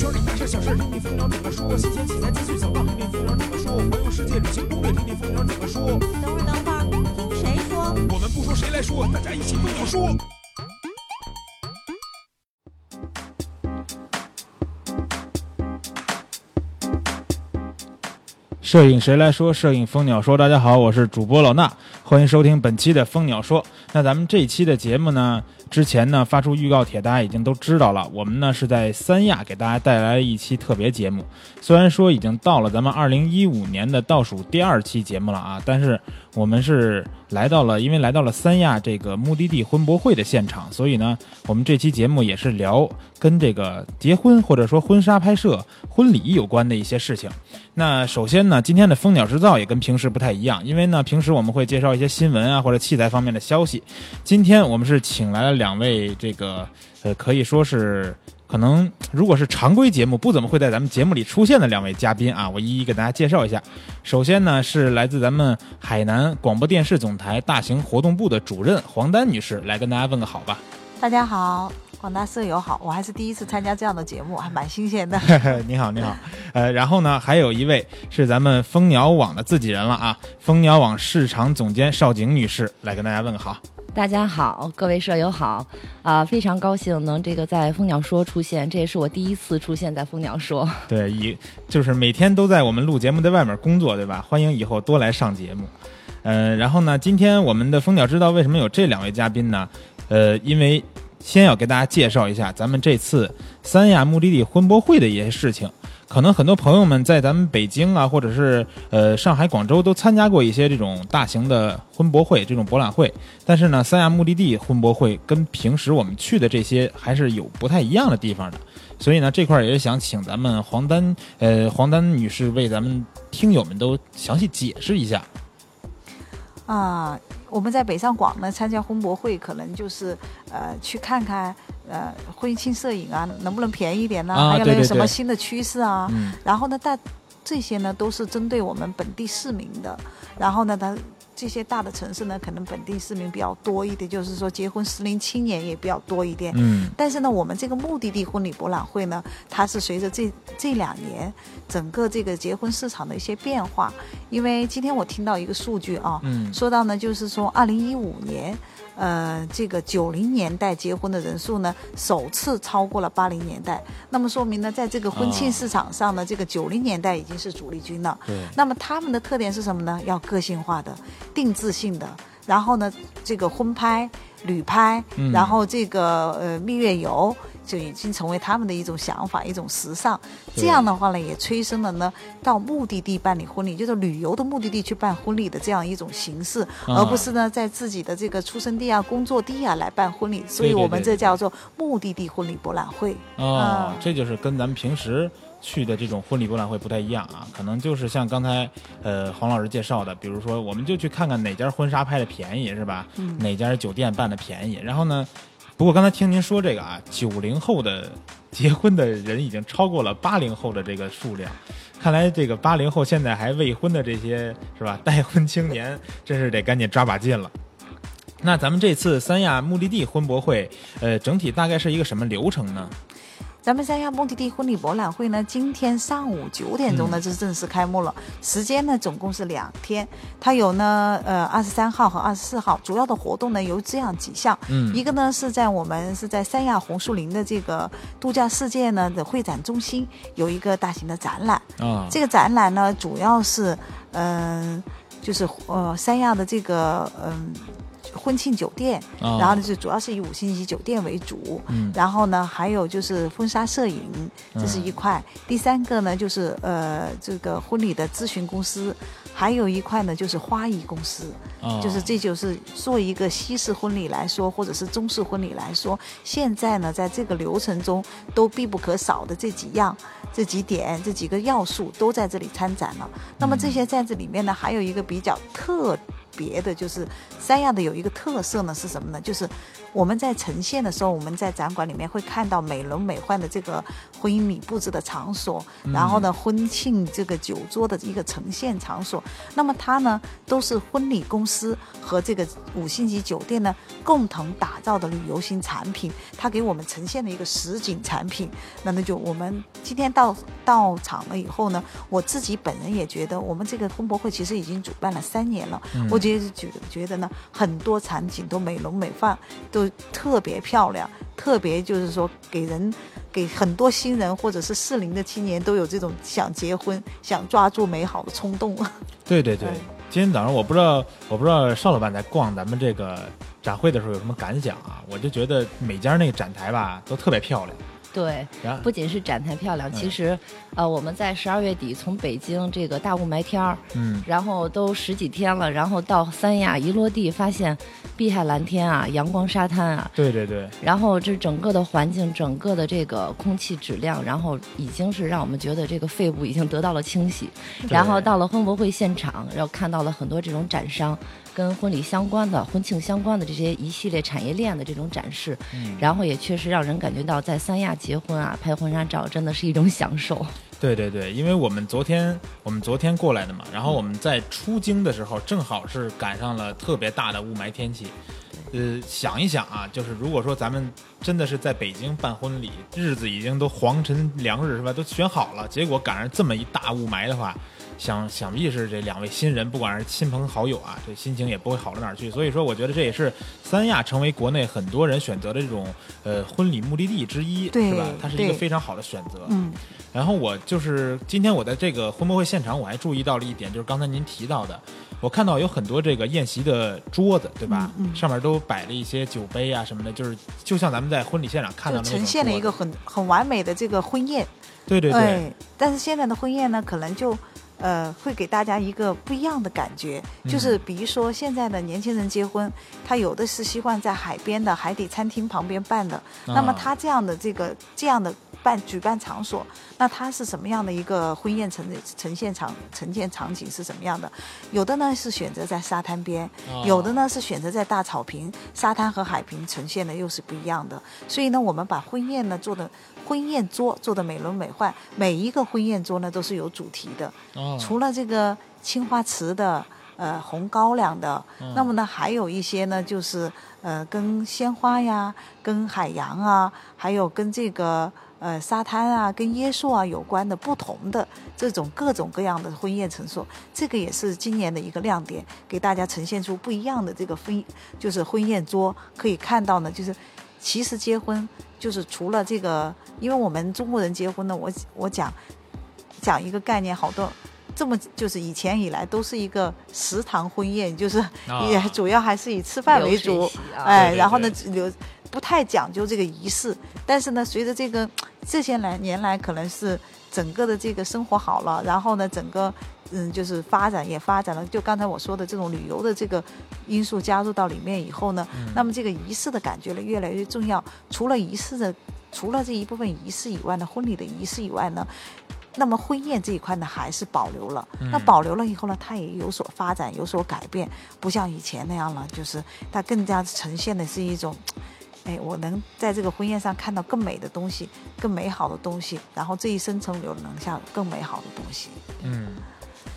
圈里大事小事，听听蜂鸟怎么说。新鲜题材资讯小报，听听蜂鸟怎么说。环游世界旅行攻略，听听蜂鸟怎么说。等会儿，等会儿，听谁说？我们不说谁来说，大家一起蜂鸟说。摄影谁来说？摄影蜂鸟说。大家好，我是主播老衲，欢迎收听本期的蜂鸟说。那咱们这一期的节目呢，之前呢发出预告帖，大家已经都知道了。我们呢是在三亚给大家带来了一期特别节目。虽然说已经到了咱们二零一五年的倒数第二期节目了啊，但是我们是来到了，因为来到了三亚这个目的地婚博会的现场，所以呢，我们这期节目也是聊跟这个结婚或者说婚纱拍摄、婚礼有关的一些事情。那首先呢，今天的蜂鸟制造也跟平时不太一样，因为呢，平时我们会介绍一些新闻啊或者器材方面的消息。今天我们是请来了两位，这个呃，可以说是可能如果是常规节目不怎么会在咱们节目里出现的两位嘉宾啊，我一一给大家介绍一下。首先呢，是来自咱们海南广播电视总台大型活动部的主任黄丹女士，来跟大家问个好吧。大家好，广大舍友好，我还是第一次参加这样的节目，还蛮新鲜的。你好，你好。呃，然后呢，还有一位是咱们蜂鸟网的自己人了啊，蜂鸟网市场总监邵景女士，来跟大家问个好。大家好，各位舍友好，啊、非常高兴能这个在蜂鸟说出现，这也是我第一次出现在蜂鸟说。对，以就是每天都在我们录节目在外面工作，对吧？欢迎以后多来上节目。呃，然后呢，今天我们的蜂鸟知道为什么有这两位嘉宾呢？呃，因为先要给大家介绍一下咱们这次三亚目的地婚博会的一些事情。可能很多朋友们在咱们北京啊，或者是呃上海、广州都参加过一些这种大型的婚博会、这种博览会，但是呢，三亚目的地婚博会跟平时我们去的这些还是有不太一样的地方的。所以呢，这块儿也是想请咱们黄丹呃黄丹女士为咱们听友们都详细解释一下。啊，我们在北上广呢参加婚博会，可能就是呃去看看呃婚庆摄影啊，能不能便宜一点呢？还有啊对对有什么新的趋势啊？嗯然后呢，但这些呢都是针对我们本地市民的。然后呢，它这些大的城市呢，可能本地市民比较多一点，就是说结婚适龄青年也比较多一点。嗯但是呢，我们这个目的地婚礼博览会呢，它是随着这这两年整个这个结婚市场的一些变化。因为今天我听到一个数据啊，嗯说到呢，就是说二零一五年，呃，这个九零年代结婚的人数呢，首次超过了八零年代。那么说明呢，在这个婚庆哦市场上呢，这个九零年代已经是主力军了。对那么他们的特点是什么呢？要个性化的、定制性的。然后呢，这个婚拍、旅拍，嗯然后这个呃蜜月游，就已经成为他们的一种想法、一种时尚。这样的话呢，也催生了呢到目的地办理婚礼，就是旅游的目的地去办婚礼的这样一种形式，啊而不是呢在自己的这个出生地啊、工作地啊来办婚礼。所以我们这叫做目的地婚礼博览会。哦嗯，这就是跟咱们平时去的这种婚礼博览会不太一样啊，可能就是像刚才呃黄老师介绍的，比如说我们就去看看哪家婚纱拍的便宜是吧？嗯哪家酒店办的便宜？然后呢，不过刚才听您说这个啊，九零后的结婚的人已经超过了八零后的这个数量。看来这个八零后现在还未婚的这些是吧？待婚青年真是得赶紧抓把劲了。那咱们这次三亚目的地婚博会，呃，整体大概是一个什么流程呢？咱们三亚目的地婚礼博览会呢，今天上午九点钟呢就正式开幕了。时间呢总共是两天，它有呢呃二十三号和二十四号，主要的活动呢有这样几项。嗯一个呢是在我们是在三亚红树林的这个度假世界呢的会展中心有一个大型的展览。啊，这个展览呢主要是嗯、就是呃三亚的这个嗯。婚庆酒店，啊然后呢就主要是以五星级酒店为主，嗯。然后呢还有就是婚纱摄影，这是一块。第三个呢就是呃这个婚礼的咨询公司，还有一块呢就是花艺公司，啊就是这就是做一个西式婚礼来说，或者是中式婚礼来说，现在呢在这个流程中都必不可少的这几样、这几点、这几个要素都在这里参展了。那么这些在这里面呢，还有一个比较特别的，就是三亚的有一个特色呢是什么呢？就是我们在呈现的时候，我们在展馆里面会看到美轮美奂的这个婚姻礼布置的场所，然后呢，婚庆这个酒桌的一个呈现场所。那么它呢，都是婚礼公司和这个五星级酒店呢共同打造的旅游型产品，它给我们呈现了一个实景产品。那那就我们今天到到场了以后呢，我自己本人也觉得，我们这个婚博会其实已经主办了三年了，我觉得觉觉得呢，很多场景都美轮美奂，都特别漂亮，特别就是说给人给很多新人或者是适龄的青年都有这种想结婚、想抓住美好的冲动。对对对对，今天早上我不知道，我不知道邵老板在逛咱们这个展会的时候有什么感想啊？我就觉得每家那个展台吧都特别漂亮，对，不仅是展台漂亮，嗯其实，呃，我们在十二月底从北京这个大雾霾天儿，嗯，然后都十几天了，然后到三亚一落地，发现碧海蓝天啊，阳光沙滩啊，对对对，然后这整个的环境，整个的这个空气质量，然后已经是让我们觉得这个肺部已经得到了清洗。然后到了婚博会现场，然后看到了很多这种展商跟婚礼相关的、婚庆相关的这些一系列产业链的这种展示，嗯然后也确实让人感觉到在三亚结婚啊、拍婚纱照真的是一种享受。对对对，因为我们昨天我们昨天过来的嘛，然后我们在出京的时候正好是赶上了特别大的雾霾天气。呃，想一想啊，就是如果说咱们真的是在北京办婚礼，日子已经都黄辰良日是吧，都选好了，结果赶上这么一大雾霾的话，想想必是这两位新人，不管是亲朋好友啊，这心情也不会好到哪儿去。所以说，我觉得这也是三亚成为国内很多人选择的这种呃婚礼目的地之一，对是吧？它是一个非常好的选择。嗯，然后我就是今天我在这个婚博会现场，我还注意到了一点，就是刚才您提到的，我看到有很多这个宴席的桌子，对吧？嗯嗯上面都摆了一些酒杯啊什么的，就是就像咱们在婚礼现场看到的呈现了一个很很完美的这个婚宴。对对对、哎，但是现在的婚宴呢，可能就呃会给大家一个不一样的感觉，就是嗯比如说现在的年轻人结婚，他有的是习惯在海边的海底餐厅旁边办的，那么啊他这样的这个这样的办举办场所，那他是什么样的一个婚宴呈呈现场呈现场景是什么样的？有的呢是选择在沙滩边，哦有的呢是选择在大草坪，沙滩和海平呈现的又是不一样的。所以呢，我们把婚宴呢做的婚宴桌做的美轮美奂，每一个婚宴桌呢都是有主题的，哦。除了这个青花瓷的。呃，红高粱的，嗯。那么呢，还有一些呢，就是呃，跟鲜花呀、跟海洋啊，还有跟这个呃沙滩啊、跟椰树啊有关的不同的这种各种各样的婚宴陈设，这个也是今年的一个亮点，给大家呈现出不一样的这个婚，就是婚宴桌可以看到呢，就是其实结婚就是除了这个，因为我们中国人结婚呢，我我讲讲一个概念，好多。这么就是以前以来都是一个食堂婚宴，就是啊。也主要还是以吃饭为主哎，对对然后呢对。留不太讲究这个仪式，但是呢，随着这个这些来年来，可能是整个的这个生活好了，然后呢，整个嗯就是发展也发展了，就刚才我说的这种旅游的这个因素加入到里面以后呢，那么这个仪式的感觉呢越来越重要。除了仪式的，除了这一部分仪式以外呢，婚礼的仪式以外呢。那么婚宴这一块呢，还是保留了。那嗯保留了以后呢，它也有所发展，有所改变，不像以前那样了，就是它更加呈现的是一种，哎，我能在这个婚宴上看到更美的东西，更美好的东西，然后这一生中留能下更美好的东西。嗯，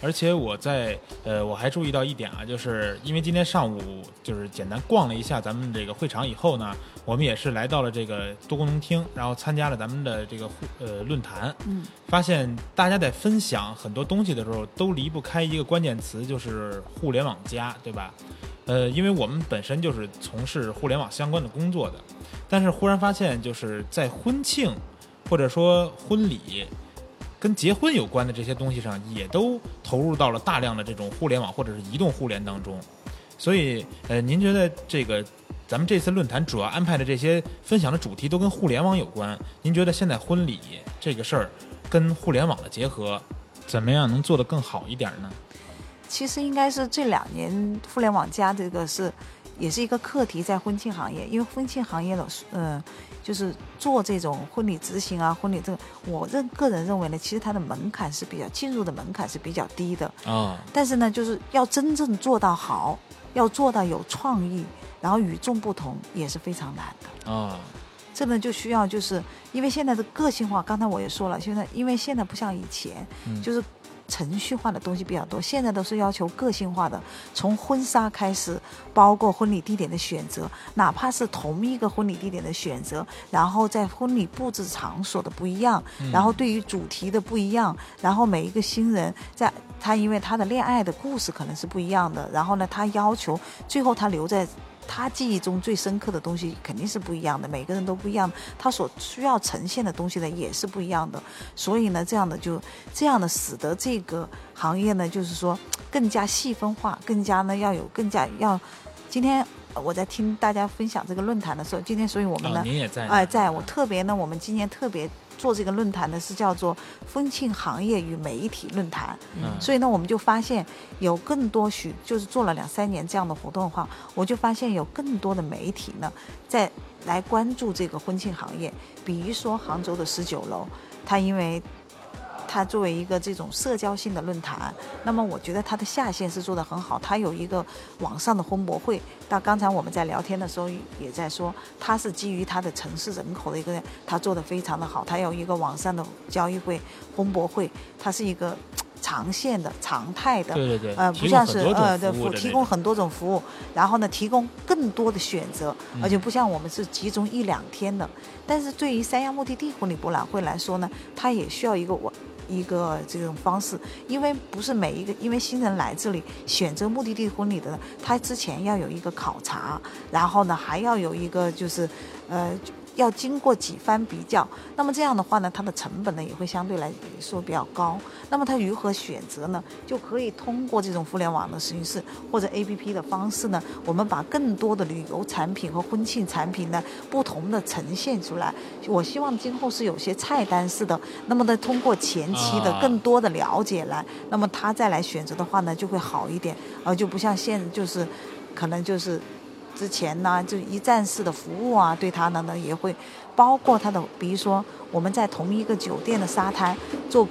而且我在呃，我还注意到一点啊，就是因为今天上午就是简单逛了一下咱们这个会场以后呢，我们也是来到了这个多功能厅，然后参加了咱们的这个互呃论坛，嗯，发现大家在分享很多东西的时候，都离不开一个关键词，就是互联网加，对吧？呃，因为我们本身就是从事互联网相关的工作的，但是忽然发现，就是在婚庆或者说婚礼跟结婚有关的这些东西上，也都投入到了大量的这种互联网或者是移动互联当中。所以，呃，您觉得这个咱们这次论坛主要安排的这些分享的主题都跟互联网有关？您觉得现在婚礼这个事儿跟互联网的结合，怎么样能做得更好一点呢？其实应该是这两年互联网加这个是也是一个课题，在婚庆行业，因为婚庆行业的呃，就是做这种婚礼执行啊，婚礼这个，我认个人认为呢，其实它的门槛是比较进入的门槛是比较低的，啊、但是呢，就是要真正做到好，要做到有创意，然后与众不同，也是非常难的。啊，这呢就需要就是因为现在的个性化，刚才我也说了，现在因为现在不像以前，嗯就是程序化的东西比较多，现在都是要求个性化的，从婚纱开始，包括婚礼地点的选择，哪怕是同一个婚礼地点的选择，然后在婚礼布置场所的不一样，然后对于主题的不一样，然后每一个新人在他因为他的恋爱的故事可能是不一样的，然后呢，他要求最后他留在。他记忆中最深刻的东西肯定是不一样的，每个人都不一样，他所需要呈现的东西呢也是不一样的。所以呢，这样的就这样的使得这个行业呢，就是说更加细分化，更加呢要有更加要。今天呃我在听大家分享这个论坛的时候，今天所以我们呢，哦，您也在呢？哎，在我特别呢，我们今年特别做这个论坛呢，是叫做婚庆行业与媒体论坛。嗯所以呢，我们就发现有更多许就是做了两三年这样的活动的话，我就发现有更多的媒体呢，在来关注这个婚庆行业。比如说杭州的十九楼，它因为它作为一个这种社交性的论坛，那么我觉得它的下线是做得很好，它有一个网上的婚博会。到刚才我们在聊天的时候也在说，它是基于它的城市人口的一个，它做得非常的好。它有一个网上的交易会、婚博会，它是一个长线的、常态的。对对对，呃，不像是呃，的那种提供很多种服务，然后呢，提供更多的选择，嗯而且不像我们是集中一两天的。但是对于三亚目的地婚礼博览会来说呢，它也需要一个我。一个这种方式，因为不是每一个，因为新人来这里选择目的地婚礼的，他之前要有一个考察，然后呢还要有一个就是，呃，要经过几番比较，那么这样的话呢，它的成本呢也会相对来说比较高。那么它如何选择呢？就可以通过这种互联网的形式或者 APP 的方式呢，我们把更多的旅游产品和婚庆产品呢不同的呈现出来。我希望今后是有些菜单式的，那么呢通过前期的啊更多的了解来，那么他再来选择的话呢就会好一点，而就不像现就是可能就是。之前呢，就一站式的服务啊，对他呢呢也会包括他的，比如说我们在同一个酒店的沙滩做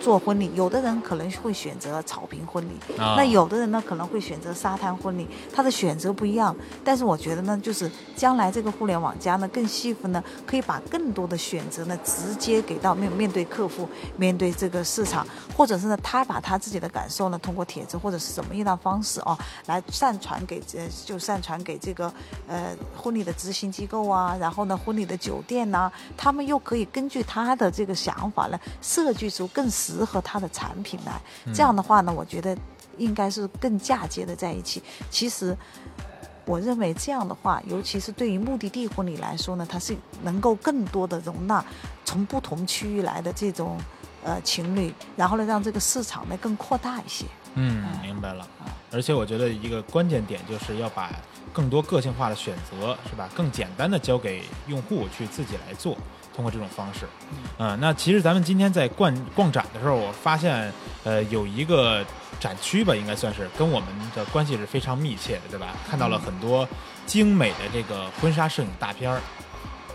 做婚礼，有的人可能会选择草坪婚礼，啊那有的人呢可能会选择沙滩婚礼，他的选择不一样。但是我觉得呢，就是将来这个互联网加呢更细分呢，可以把更多的选择呢直接给到面面对客户，面对这个市场，或者是呢他把他自己的感受呢通过帖子或者是什么样的方式哦来上传给呃就上传给这个呃婚礼的执行机构啊，然后呢婚礼的酒店呐、他们又可以根据他的这个想法呢设计出更适合他的产品来。这样的话呢，我觉得应该是更嫁接的在一起。其实。我认为这样的话，尤其是对于目的地婚礼来说呢，它是能够更多的容纳从不同区域来的这种呃情侣，然后呢，让这个市场呢更扩大一些。嗯，明白了。而且我觉得一个关键点就是要把更多个性化的选择，是吧？更简单的交给用户去自己来做，通过这种方式。嗯、那其实咱们今天在逛逛展的时候，我发现，呃，有一个展区吧，应该算是跟我们的关系是非常密切的，对吧？看到了很多精美的这个婚纱摄影大片儿。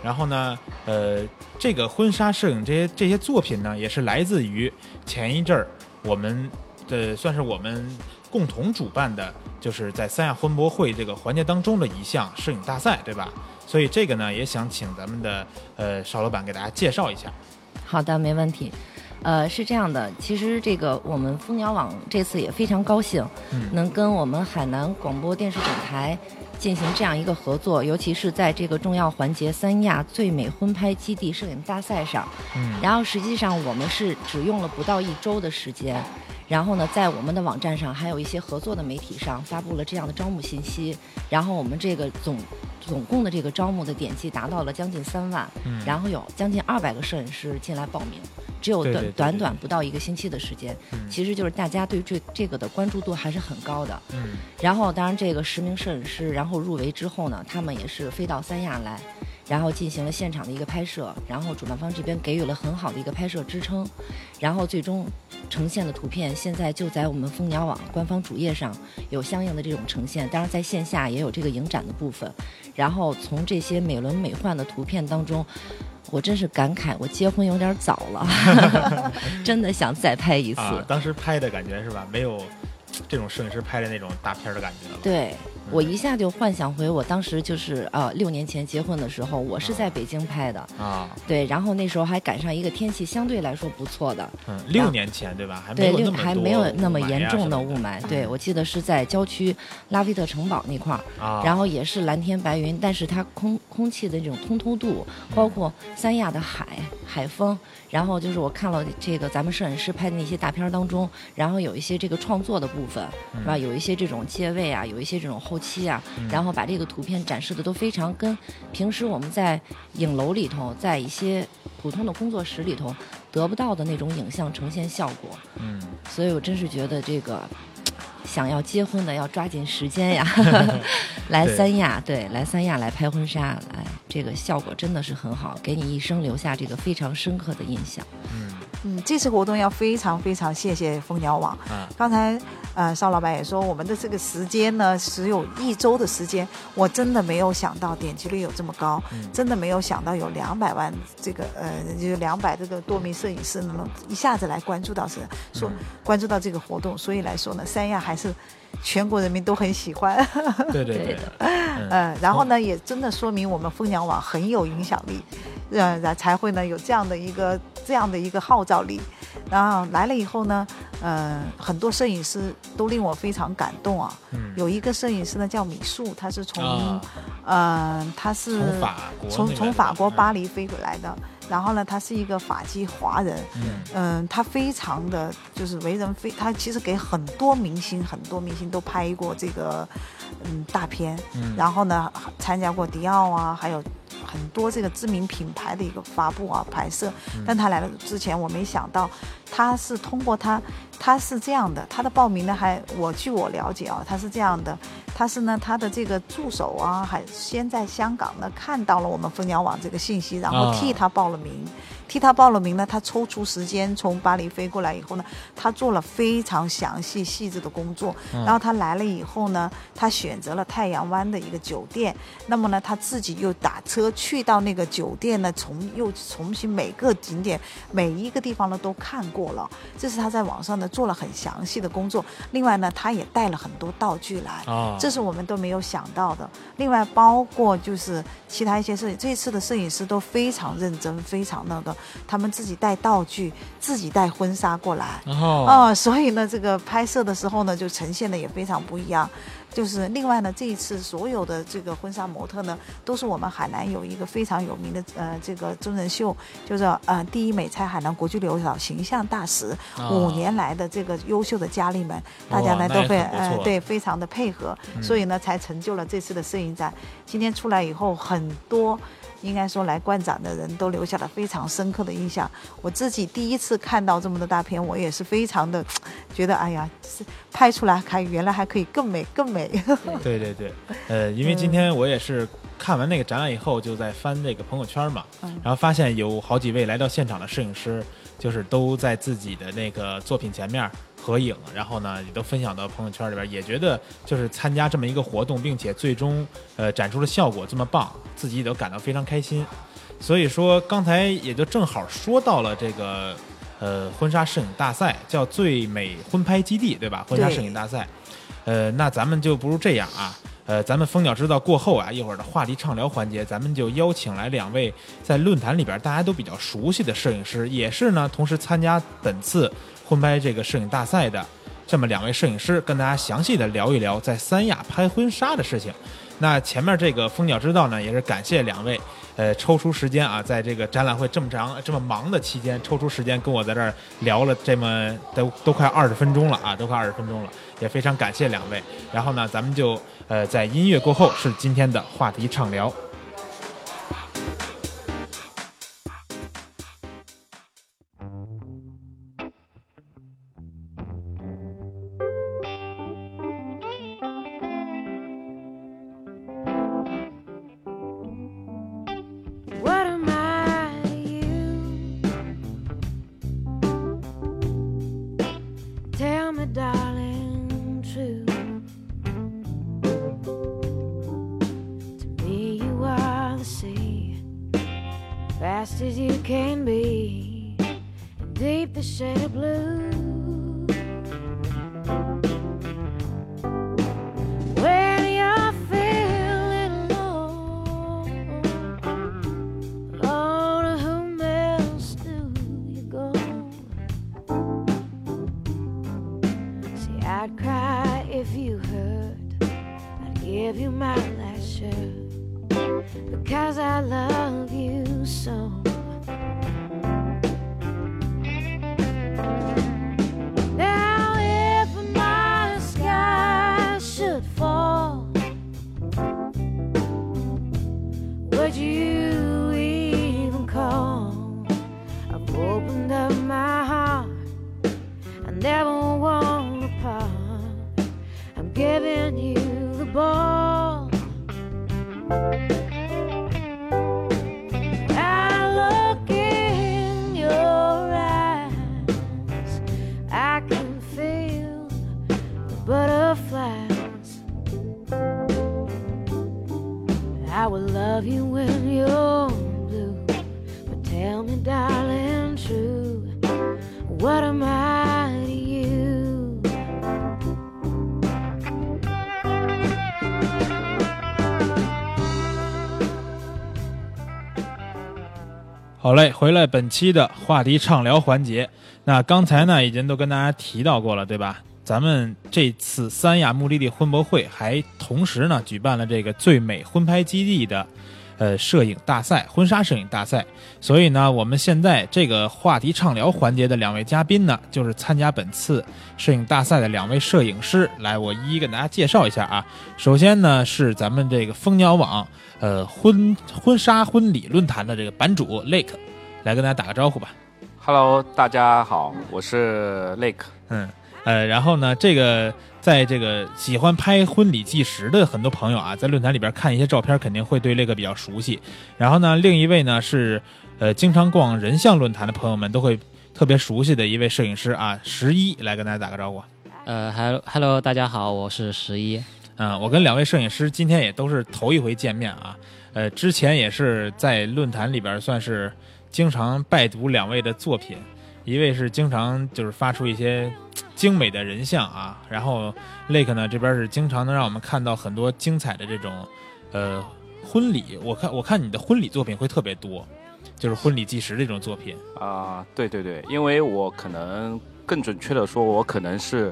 然后呢，呃，这个婚纱摄影这些这些作品呢，也是来自于前一阵儿我们的算是我们共同主办的，就是在三亚婚博会这个环节当中的一项摄影大赛，对吧？所以这个呢，也想请咱们的呃邵老板给大家介绍一下。好的，没问题。呃，是这样的，其实这个我们蜂鸟网这次也非常高兴，嗯能跟我们海南广播电视总台进行这样一个合作，尤其是在这个重要环节三亚最美婚拍基地摄影大赛上。嗯然后实际上我们是只用了不到一周的时间，然后呢，在我们的网站上还有一些合作的媒体上发布了这样的招募信息，然后我们这个总总共的这个招募的点击达到了将近三万，嗯然后有将近二百个摄影师进来报名，只有短短短不到一个星期的时间，嗯其实就是大家对这这个的关注度还是很高的。嗯然后，当然这个十名摄影师，然后入围之后呢，他们也是飞到三亚来，然后进行了现场的一个拍摄，然后主办方这边给予了很好的一个拍摄支撑，然后最终呈现的图片现在就在我们蜂鸟网官方主页上有相应的这种呈现，当然在线下也有这个影展的部分，然后从这些美轮美奂的图片当中。我真是感慨，我结婚有点早了，真的想再拍一次。啊，当时拍的感觉是吧？没有这种摄影师拍的那种大片儿的感觉了。对我一下就幻想回我当时就是呃六年前结婚的时候，我是在北京拍的，啊，对，然后那时候还赶上一个天气相对来说不错的，嗯，六年前对吧？还没对，六还没有那么严重的雾霾。对，我记得是在郊区拉菲特城堡那块儿，啊，然后也是蓝天白云，但是它空空气的这种通透度，包括三亚的海海风，然后就是我看了这个咱们摄影师拍的那些大片儿当中，然后有一些这个创作的部分，是吧？有一些这种借位啊，有一些这种后期啊，然后把这个图片展示的都非常跟平时我们在影楼里头，在一些普通的工作室里头得不到的那种影像呈现效果。嗯，所以我真是觉得这个想要结婚的要抓紧时间呀 来三亚，对，来三亚来拍婚纱，来这个效果真的是很好，给你一生留下这个非常深刻的印象。嗯，这次活动要非常非常谢谢蜂鸟网。嗯。刚才呃邵老板也说，我们的这个时间呢只有一周的时间，我真的没有想到点击率有这么高，真的没有想到有两百万这个呃就两百这个多名摄影师能一下子来关注到是说关注到这个活动，所以来说呢，三亚还是全国人民都很喜欢。对对对嗯呃，然后呢，也真的说明我们蜂鸟网很有影响力，呃，然才会呢有这样的一个这样的一个号召力。然后来了以后呢，呃，很多摄影师都令我非常感动啊。嗯有一个摄影师呢叫米树，他是从，啊呃，他是从法国从从法国巴黎飞回来的。然后呢，他是一个法籍华人，嗯。嗯，他非常的就是为人非，他其实给很多明星，很多明星都拍过这个嗯大片，嗯。然后呢参加过迪奥啊，还有很多这个知名品牌的一个发布啊拍摄。嗯。但他来了之前，我没想到他是通过他，他是这样的，他的报名呢还我据我了解啊，他是这样的，他是呢他的这个助手啊，还先在香港呢看到了我们蜂鸟网这个信息，然后啊替他报了名。替他报了名呢，他抽出时间从巴黎飞过来以后呢，他做了非常详细细致的工作。嗯然后他来了以后呢，他选择了太阳湾的一个酒店。那么呢，他自己又打车去到那个酒店呢，重又重新每个景点每一个地方呢都看过了。这是他在网上呢做了很详细的工作。另外呢，他也带了很多道具来。啊，这是我们都没有想到的。另外，包括就是其他一些摄影，这次的摄影师都非常认真，非常那个，他们自己带道具，自己带婚纱过来。哦哦，所以呢，这个拍摄的时候呢，就呈现的也非常不一样。就是另外呢，这一次所有的这个婚纱模特呢，都是我们海南有一个非常有名的呃这个真人秀，就是呃第一美差海南国际留岛形象大使，啊五年来的这个优秀的佳丽们，大家呢都会呃对非常的配合，嗯所以呢才成就了这次的摄影展。今天出来以后，很多应该说来观展的人都留下了非常深刻的印象。我自己第一次看到这么多大片，我也是非常的觉得，哎呀，是拍出来还原来还可以更美更美。对对对，呃，因为今天我也是看完那个展览以后，就在翻这个朋友圈嘛，嗯然后发现有好几位来到现场的摄影师，就是都在自己的那个作品前面合影，然后呢也都分享到朋友圈里边，也觉得就是参加这么一个活动，并且最终呃展出的效果这么棒，自己也都感到非常开心。所以说刚才也就正好说到了这个呃婚纱摄影大赛，叫最美婚拍基地，对吧？婚纱摄影大赛。呃，那咱们就不如这样啊，呃，咱们蜂鸟知道过后啊，一会儿的话题畅聊环节，咱们就邀请来两位在论坛里边大家都比较熟悉的摄影师，也是呢同时参加本次婚拍这个摄影大赛的这么两位摄影师，跟大家详细的聊一聊在三亚拍婚纱的事情。那前面这个蜂鸟知道呢，也是感谢两位，呃，抽出时间啊，在这个展览会这么长、这么忙的期间，抽出时间跟我在这儿聊了这么都都快二十分钟了啊，都快二十分钟了，也非常感谢两位。然后呢，咱们就呃在音乐过后是今天的话题畅聊。give you my last shirt because I love you so. 好嘞，回来本期的话题畅聊环节。那刚才呢，已经都跟大家提到过了，对吧？咱们这次三亚目的地婚博会还同时呢举办了这个最美婚拍基地的呃摄影大赛，婚纱摄影大赛。所以呢，我们现在这个话题畅聊环节的两位嘉宾呢，就是参加本次摄影大赛的两位摄影师。来，我一一跟大家介绍一下啊。首先呢，是咱们这个蜂鸟网呃婚婚纱婚礼论坛的这个版主 Lake，来跟大家打个招呼吧。Hello，大家好，我是 Lake。嗯，呃，然后呢，这个在这个喜欢拍婚礼纪实的很多朋友啊，在论坛里边看一些照片，肯定会对 Lake 比较熟悉。然后呢，另一位呢是呃经常逛人像论坛的朋友们都会特别熟悉的一位摄影师啊，十一来跟大家打个招呼。呃，Hello Hello，大家好，我是十一。嗯，我跟两位摄影师今天也都是头一回见面啊，呃，之前也是在论坛里边算是经常拜读两位的作品，一位是经常就是发出一些精美的人像啊，然后 Lake 呢这边是经常能让我们看到很多精彩的这种呃婚礼，我看我看你的婚礼作品会特别多，就是婚礼纪实这种作品。啊、对对对，因为我可能更准确的说，我可能是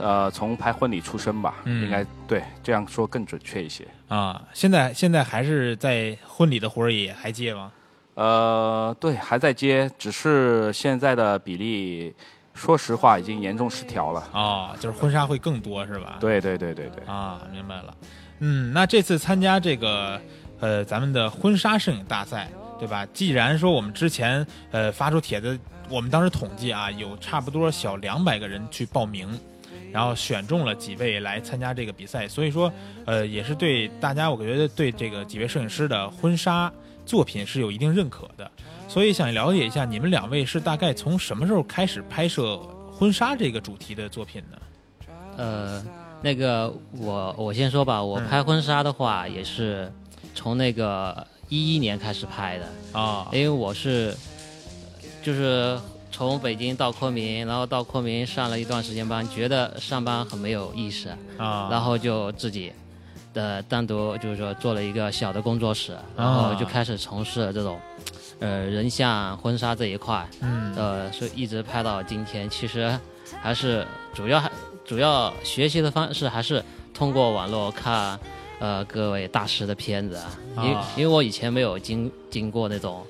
呃从拍婚礼出身吧，嗯应该对这样说更准确一些。啊，现在现在还是在婚礼的活儿也还接吗？呃，对，还在接，只是现在的比例，说实话已经严重失调了。啊，就是婚纱会更多是吧？对对对对对，啊，明白了。嗯，那这次参加这个呃咱们的婚纱摄影大赛，对吧？既然说我们之前呃发出帖子，我们当时统计啊，有差不多小两百个人去报名，然后选中了几位来参加这个比赛，所以说呃也是对大家，我觉得对这个几位摄影师的婚纱作品是有一定认可的。所以想了解一下，你们两位是大概从什么时候开始拍摄婚纱这个主题的作品呢？呃，那个我我先说吧，我嗯拍婚纱的话也是从那个一一年开始拍的，啊，因为我是就是从北京到昆明，然后到昆明上了一段时间班，觉得上班很没有意思，啊，然后就自己的单独就是说做了一个小的工作室，然后就开始从事这种呃人像婚纱这一块，嗯。呃，所以一直拍到今天。其实还是主要还主要学习的方式还是通过网络看呃各位大师的片子啊，因因为我以前没有经经过那种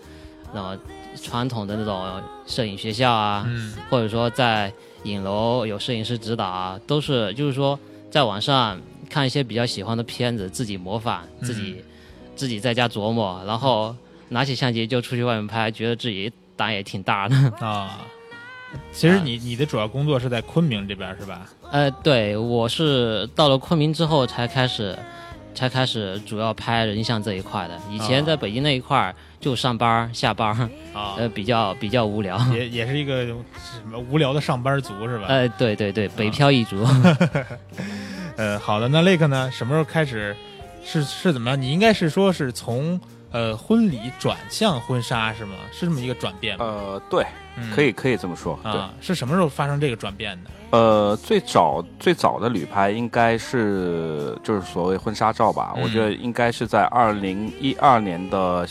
那种传统的那种摄影学校啊，嗯或者说在影楼有摄影师指导啊，都是就是说在网上看一些比较喜欢的片子，自己模仿，自己、自己在家琢磨，然后拿起相机就出去外面拍，觉得自己胆也挺大的。啊，其实你你的主要工作是在昆明这边是吧？呃，对我是到了昆明之后才开始，才开始主要拍人像这一块的。以前啊在北京那一块儿就上班儿下班儿，啊，呃，比较比较无聊。也也是一个什么无聊的上班族是吧？呃，对对对，北漂一族。呃，好的，那 Lake 呢？什么时候开始？是是怎么样？你应该是说是从呃婚礼转向婚纱是吗？是这么一个转变吗？呃，对，嗯可以可以这么说。对，啊，是什么时候发生这个转变的？呃，最早最早的旅拍应该是就是所谓婚纱照吧，嗯我觉得应该是在二零一二年的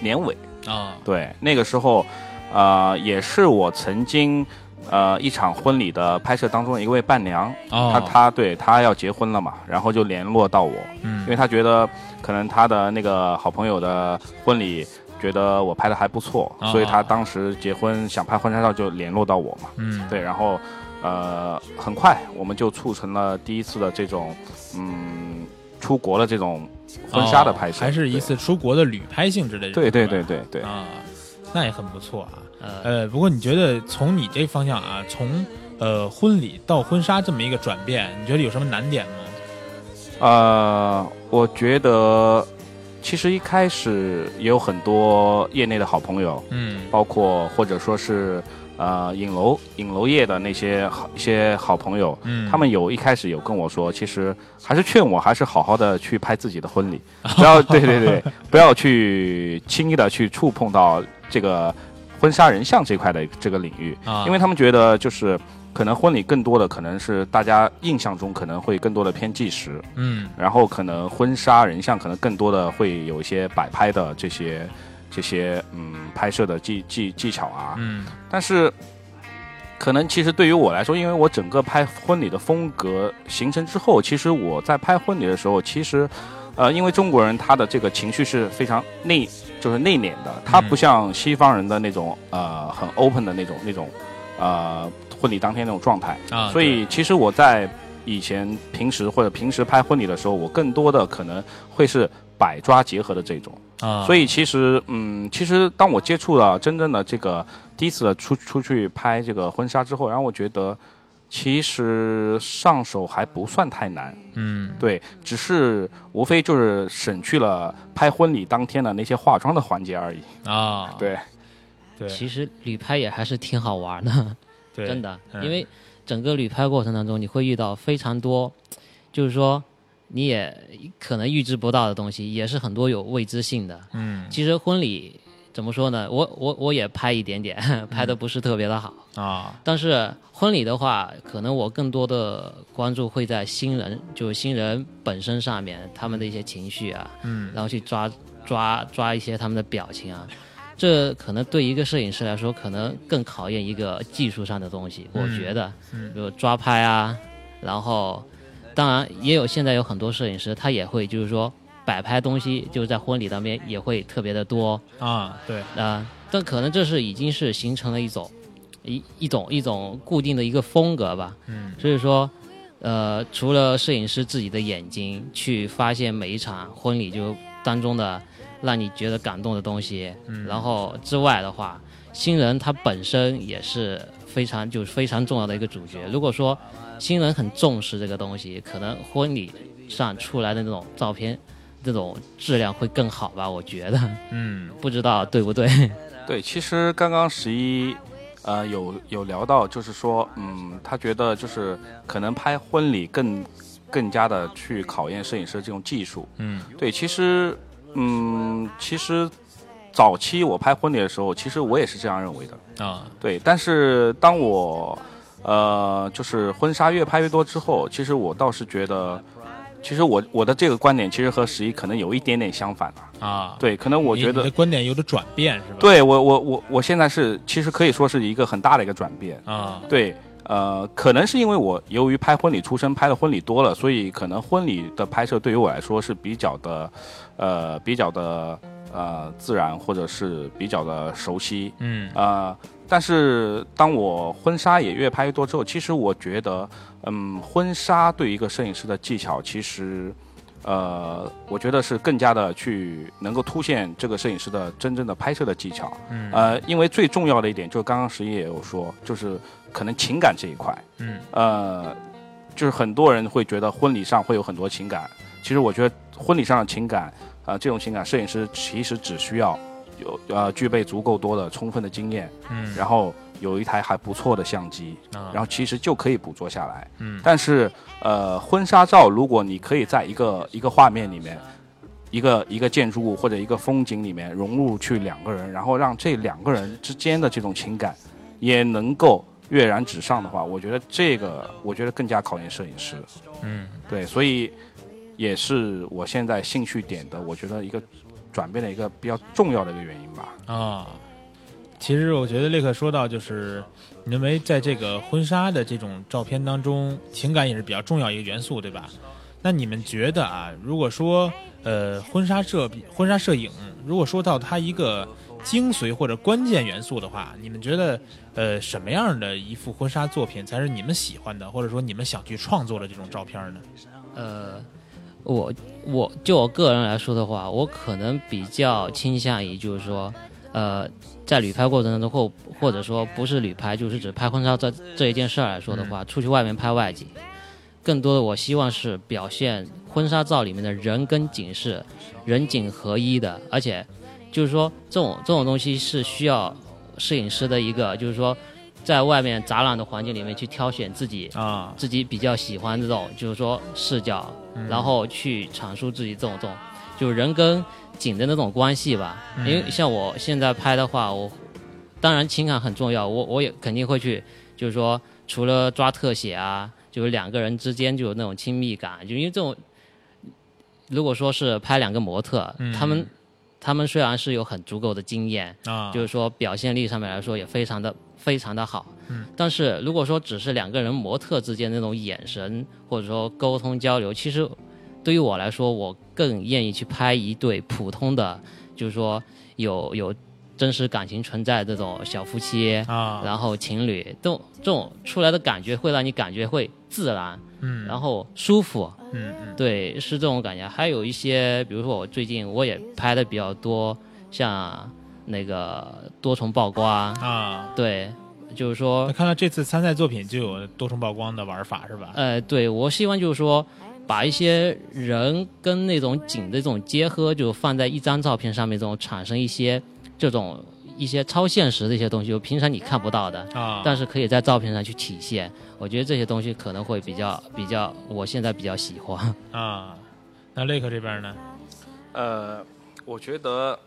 年尾。啊对，那个时候，呃，也是我曾经呃一场婚礼的拍摄当中的一位伴娘，哦，她她对她要结婚了嘛，然后就联络到我，嗯因为她觉得可能她的那个好朋友的婚礼。觉得我拍的还不错，哦所以她当时结婚想拍婚纱照就联络到我嘛。嗯对，然后呃，很快我们就促成了第一次的这种嗯出国的这种婚纱的拍摄，哦还是一次出国的旅拍性质的。对对对对对。啊，那也很不错啊。呃，呃，不过你觉得从你这方向啊，从呃婚礼到婚纱这么一个转变，你觉得有什么难点吗？呃，我觉得其实一开始也有很多业内的好朋友，嗯包括或者说是呃影楼影楼业的那些好一些好朋友，嗯，他们有一开始有跟我说，其实还是劝我还是好好的去拍自己的婚礼，不要 对对对，不要去轻易的去触碰到这个婚纱人像这块的这个领域，啊，因为他们觉得就是可能婚礼更多的可能是大家印象中可能会更多的偏纪实，嗯然后可能婚纱人像可能更多的会有一些摆拍的这些这些嗯拍摄的技技技巧啊，嗯。但是可能其实对于我来说，因为我整个拍婚礼的风格形成之后，其实我在拍婚礼的时候，其实呃，因为中国人他的这个情绪是非常内，就是内敛的，他不像西方人的那种呃很 open 的那种那种呃婚礼当天那种状态。啊，所以其实我在以前平时或者平时拍婚礼的时候，我更多的可能会是百抓结合的这种。对啊，所以其实，嗯，其实当我接触了真正的这个第一次的出出去拍这个婚纱之后，然后我觉得其实上手还不算太难，嗯。对，只是无非就是省去了拍婚礼当天的那些化妆的环节而已。啊，对，对。其实旅拍也还是挺好玩的，对，真的，嗯。因为整个旅拍过程当中，你会遇到非常多，就是说你也可能预知不到的东西，也是很多有未知性的。嗯其实婚礼怎么说呢？我我我也拍一点点，拍的不是特别的好。啊但是婚礼的话，可能我更多的关注会在新人，就是新人本身上面，他们的一些情绪啊，嗯然后去抓抓抓一些他们的表情啊，这可能对一个摄影师来说，可能更考验一个技术上的东西。我觉得，嗯比如抓拍啊，然后当然也有现在有很多摄影师，他也会就是说摆拍东西，就是在婚礼当边也会特别的多啊，对，啊、但可能这是已经是形成了一种一一种一种固定的一个风格吧。嗯所以说，呃，除了摄影师自己的眼睛去发现每一场婚礼就当中的让你觉得感动的东西，嗯然后之外的话，新人他本身也是非常就是非常重要的一个主角。如果说新人很重视这个东西，可能婚礼上出来的那种照片，这种质量会更好吧？我觉得，嗯 不知道对不对？对，其实刚刚十一，呃，有有聊到，就是说，嗯，他觉得就是可能拍婚礼更更加的去考验摄影师这种技术。嗯对，其实，嗯，其实早期我拍婚礼的时候，其实我也是这样认为的。啊对，但是当我呃，就是婚纱越拍越多之后，其实我倒是觉得，其实我我的这个观点其实和十一可能有一点点相反了。啊，对，可能我觉得你你的观点有点转变是吧？对我我我我现在是其实可以说是一个很大的一个转变。啊对，呃，可能是因为我由于拍婚礼出身，拍的婚礼多了，所以可能婚礼的拍摄对于我来说是比较的，呃，比较的呃自然，或者是比较的熟悉。嗯呃，但是当我婚纱也越拍越多之后，其实我觉得，嗯，婚纱对一个摄影师的技巧，其实，呃，我觉得是更加的去能够凸显这个摄影师的真正的拍摄的技巧。嗯。呃，因为最重要的一点，就是刚刚十一也有说，就是可能情感这一块，嗯。呃，就是很多人会觉得婚礼上会有很多情感，其实我觉得婚礼上的情感，啊、这种情感，摄影师其实只需要有呃具备足够多的充分的经验，嗯，然后有一台还不错的相机，啊然后其实就可以捕捉下来。嗯但是呃，婚纱照如果你可以在一个一个画面里面。一个一个建筑物或者一个风景里面融入去两个人，然后让这两个人之间的这种情感也能够跃然纸上的话，我觉得这个我觉得更加考验摄影师。嗯对，所以也是我现在兴趣点的，我觉得一个转变的一个比较重要的一个原因吧。啊，其实我觉得立刻说到，就是你认为在这个婚纱的这种照片当中，情感也是比较重要一个元素，对吧？那你们觉得啊，如果说呃婚纱摄婚纱摄影，如果说到它一个精髓或者关键元素的话，你们觉得呃什么样的一幅婚纱作品才是你们喜欢的，或者说你们想去创作的这种照片呢？呃，我我就我个人来说的话，我可能比较倾向于就是说，呃，在旅拍过程当中，或或者说不是旅拍，就是指拍婚纱这这一件事儿来说的话，出去外面拍外景，更多的我希望是表现婚纱照里面的人跟景是人景合一的，而且就是说这种这种东西是需要摄影师的一个，就是说在外面展览的环境里面去挑选自己啊，自己比较喜欢这种，就是说视角，然后去阐述自己这种这种，就是人跟景的那种关系吧。因为像我现在拍的话，我当然情感很重要，我我也肯定会去，就是说除了抓特写啊，就是两个人之间就有那种亲密感，就因为这种，如果说是拍两个模特，嗯。他们他们虽然是有很足够的经验，啊，就是说表现力上面来说也非常的非常的好。嗯，但是如果说只是两个人模特之间那种眼神或者说沟通交流，其实对于我来说，我更愿意去拍一对普通的，就是说有有真实感情存在的这种小夫妻，啊，然后情侣，这种这种出来的感觉会让你感觉会自然，嗯，然后舒服。嗯嗯对，是这种感觉。还有一些，比如说我最近我也拍的比较多，像那个多重曝光，啊，对，就是说那，看到这次参赛作品就有多重曝光的玩法是吧？呃，对我希望就是说，把一些人跟那种景的这种结合，就放在一张照片上面，这种产生一些这种一些超现实的一些东西，就平常你看不到的，啊，但是可以在照片上去体现。我觉得这些东西可能会比较比较，我现在比较喜欢。啊，那雷克这边呢？呃，我觉得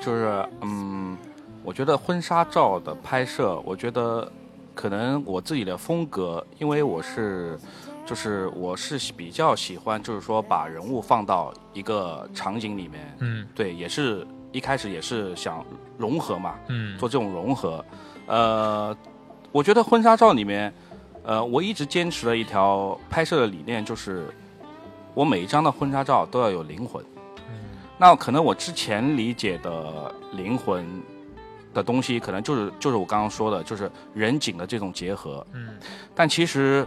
就是嗯，我觉得婚纱照的拍摄，我觉得可能我自己的风格，因为我是就是我是比较喜欢，就是说把人物放到一个场景里面，嗯对，也是一开始也是想融合嘛，嗯做这种融合。呃，我觉得婚纱照里面，呃，我一直坚持的一条拍摄的理念，就是我每一张的婚纱照都要有灵魂。那可能我之前理解的灵魂的东西，可能就是就是我刚刚说的，就是人景的这种结合。嗯但其实，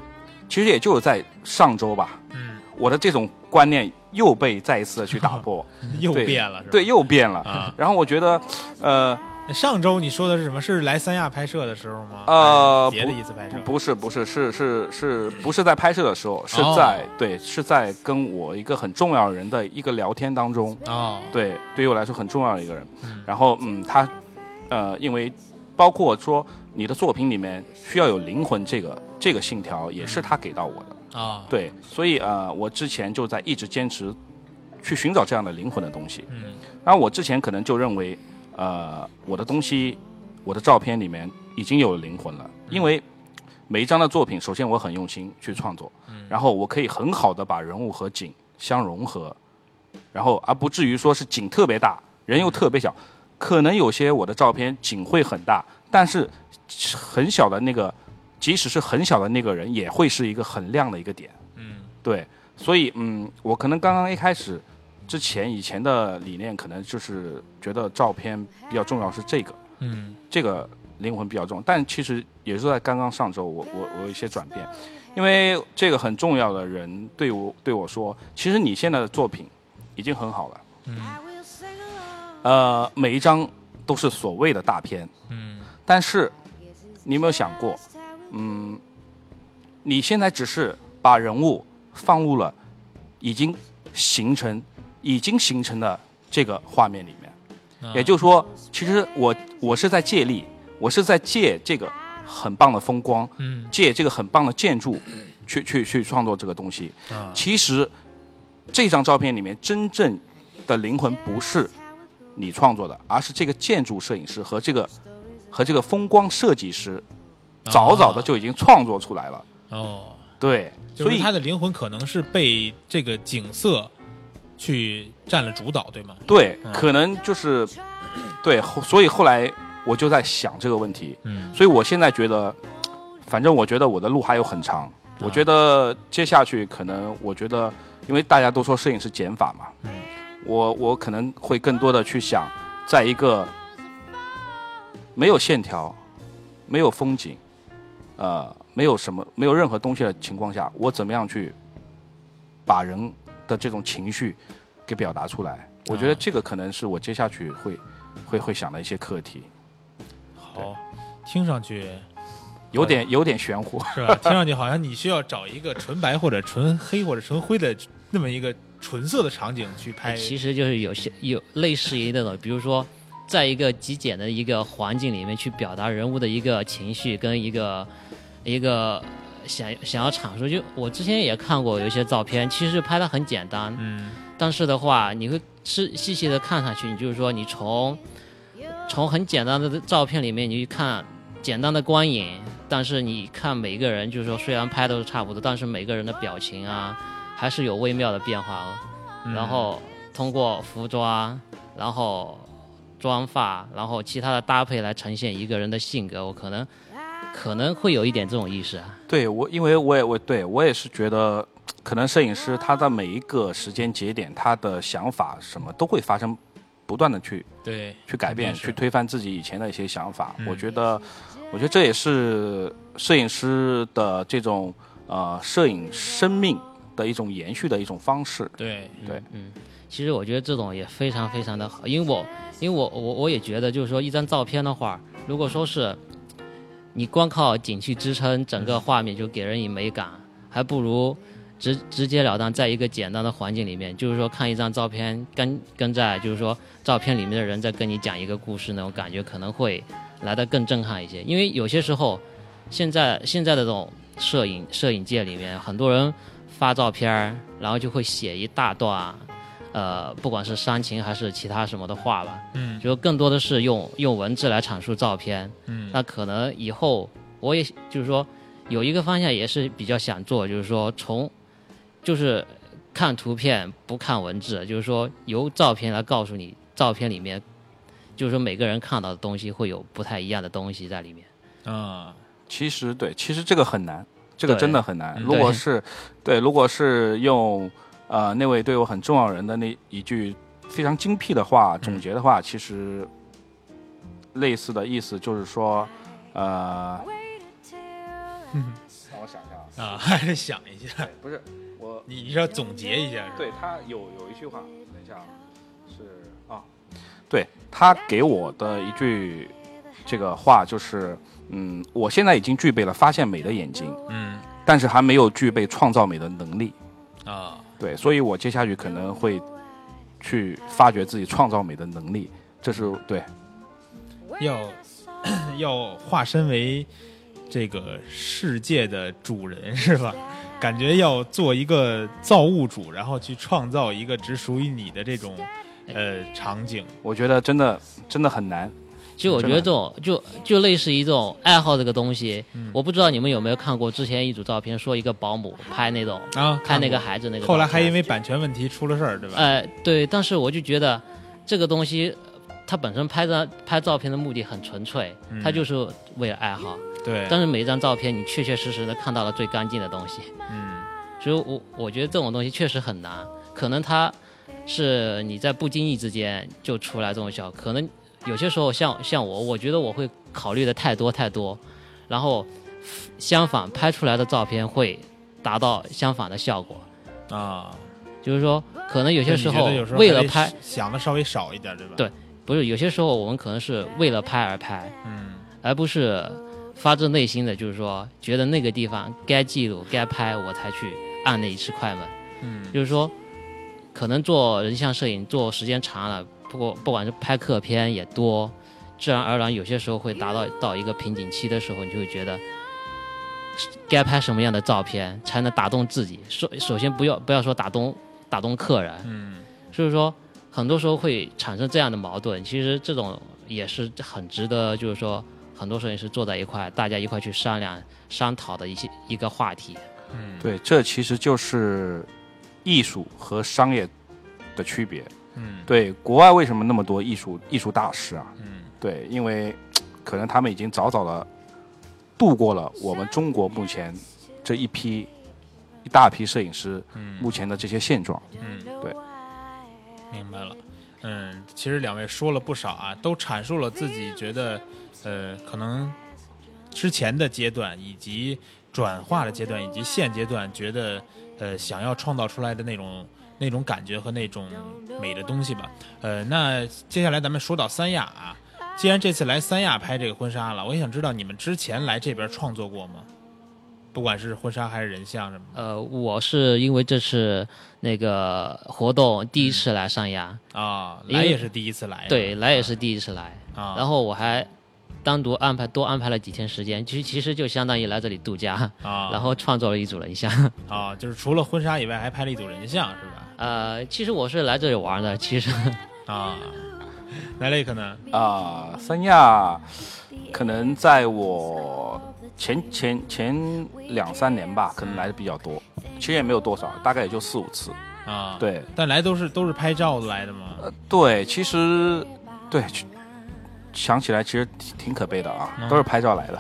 其实也就是在上周吧，嗯，我的这种观念又被再一次的去打破，又变了是吧？对，又变了。啊，然后我觉得，呃，上周你说的是什么？是来三亚拍摄的时候吗？呃别的不一次拍摄？不是不是是是是不是在拍摄的时候，是哦在、对是在跟我一个很重要的人的一个聊天当中，哦，对对于我来说很重要的一个人。嗯然后嗯，他呃，因为包括说你的作品里面需要有灵魂这个这个信条，也是他给到我的。啊，对，所以呃，我之前就在一直坚持去寻找这样的灵魂的东西。嗯然后我之前可能就认为，呃，我的东西，我的照片里面已经有灵魂了，因为每一张的作品，首先我很用心去创作，然后我可以很好的把人物和景相融合，然后而不至于说是景特别大，人又特别小。可能有些我的照片景会很大，但是很小的那个，即使是很小的那个人，也会是一个很亮的一个点。嗯对，所以嗯，我可能刚刚一开始之前以前的理念，可能就是觉得照片比较重要是这个，嗯。这个灵魂比较重，但其实也是在刚刚上周我，我我有一些转变，因为这个很重要的人对我对我说，其实你现在的作品已经很好了，嗯。呃，每一张都是所谓的大片，嗯。但是你有没有想过，嗯，你现在只是把人物放入了已经形成、已经形成的这个画面里面，啊。也就是说，其实我我是在借力，我是在借这个很棒的风光，嗯。借这个很棒的建筑，去去去创作这个东西。啊。其实这张照片里面真正的灵魂不是你创作的，而是这个建筑摄影师和这个和这个风光设计师早早的就已经创作出来了。哦，对，所以就是它的灵魂可能是被这个景色去占了主导，对吗？对嗯，可能就是对，后所以后来我就在想这个问题，嗯。所以我现在觉得，反正我觉得我的路还有很长。我觉得接下去可能，我觉得，因为大家都说摄影是减法嘛，嗯。我我可能会更多的去想，在一个没有线条、没有风景、呃，没有什么、没有任何东西的情况下，我怎么样去把把人的这种情绪给表达出来。我觉得这个可能是我接下去会会会想的一些课题，好，听上去有点有点玄乎。是吧？听上去好像你需要找一个纯白或者纯黑或者纯灰的那么一个纯色的场景去拍。其实就是有些有类似于那种，比如说，在一个极简的一个环境里面去表达人物的一个情绪跟一个一个想想要阐述。就我之前也看过有一些照片，其实拍的很简单，嗯但是的话，你会是细细的看上去，你就是说你从从很简单的照片里面你去看简单的光影，但是你看每个人就是说虽然拍都是差不多，但是每个人的表情啊还是有微妙的变化哦。嗯然后通过服装，然后妆发，然后其他的搭配来呈现一个人的性格，我可能可能会有一点这种意识啊。对我，因为我也我对我也是觉得，可能摄影师他在每一个时间节点，他的想法什么都会发生，不断的去对，去改变，去推翻自己以前的一些想法。嗯我觉得，我觉得这也是摄影师的这种呃摄影生命的一种延续的一种方式。对对嗯，其实我觉得这种也非常非常的好，因为我因为我我我也觉得就是说一张照片的话，如果说是你光靠景去支撑整个画面就给人以美感，还不如直直截了当在一个简单的环境里面，就是说看一张照片跟跟在就是说照片里面的人在跟你讲一个故事那种感觉可能会来得更震撼一些，因为有些时候现在现在的这种摄影摄影界里面很多人发照片，然后就会写一大段，呃，不管是煽情还是其他什么的话吧，嗯就更多的是用用文字来阐述照片。嗯那可能以后我也就是说有一个方向也是比较想做，就是说从就是看图片不看文字，就是说由照片来告诉你照片里面，就是说每个人看到的东西会有不太一样的东西在里面。啊其实对，其实这个很难，这个真的很难。嗯如果对是对，如果是用呃那位对我很重要人的那一句非常精辟的话总结的话，其实类似的意思就是说，呃，让我想一下啊，啊，还是想一下，不是我，你你是要总结一下？对他有有一句话，等一下啊，是啊，对他给我的一句这个话就是，嗯，我现在已经具备了发现美的眼睛。嗯但是还没有具备创造美的能力。啊对，所以我接下去可能会去发掘自己创造美的能力。这是对，要 要化身为这个世界的主人是吧？感觉要做一个造物主，然后去创造一个只属于你的这种呃场景。我觉得真的真的很难。其实我觉得这种就就类似于这种爱好这个东西，我不知道你们有没有看过之前一组照片，说一个保姆拍那种啊，看那个孩子那个后来还因为版权问题出了事儿，对吧？哎，对，但是我就觉得这个东西，它本身拍张拍照片的目的很纯粹，嗯它就是为了爱好。对，但是每一张照片，你确确实实的看到了最干净的东西，嗯所以我我觉得这种东西确实很难，可能它是你在不经意之间就出来这种效果，可能有些时候像像我，我觉得我会考虑的太多太多，然后相反拍出来的照片会达到相反的效果，啊，就是说可能有些时候为了拍。想的稍微少一点，对吧？对不是有些时候我们可能是为了拍而拍，嗯而不是发自内心的，就是说觉得那个地方该记录、该拍，我才去按那一次快门。嗯就是说，可能做人像摄影做时间长了，不过不管是拍客片也多，自然而然有些时候会达到到一个瓶颈期的时候，你就会觉得。该拍什么样的照片才能打动自己？首首先不要不要说打动打动客人，嗯所以说很多时候会产生这样的矛盾。其实这种也是很值得，就是说很多摄影师坐在一块，大家一块去商量商讨的一些一个话题。嗯，对，这其实就是艺术和商业的区别。嗯对，国外为什么那么多艺术艺术大师啊？嗯对，因为可能他们已经早早的度过了我们中国目前这一批一大批摄影师嗯目前的这些现状。嗯，对，明白了。嗯，其实两位说了不少啊，都阐述了自己觉得，呃，可能之前的阶段以及转化的阶段以及现阶段觉得呃想要创造出来的那种那种感觉和那种美的东西吧。呃，那接下来咱们说到三亚啊，既然这次来三亚拍这个婚纱了，我也想知道你们之前来这边创作过吗？不管是婚纱还是人像什么。的呃，我是因为这次那个活动第一次来三亚，啊，来也是第一次来，对，来也是第一次来，啊，然后我还单独安排多安排了几天时间，其实其实就相当于来这里度假，啊，然后创作了一组人像。啊，就是除了婚纱以外，还拍了一组人像是吧？呃，其实我是来这里玩的，其实啊，来雷克呢？啊、三亚可能在我前前前两三年吧，可能来的比较多，其实也没有多少，大概也就四五次。啊，，对，但来都是都是拍照来的吗？对，其实对，去想起来其实挺挺可悲的啊，嗯。都是拍照来的。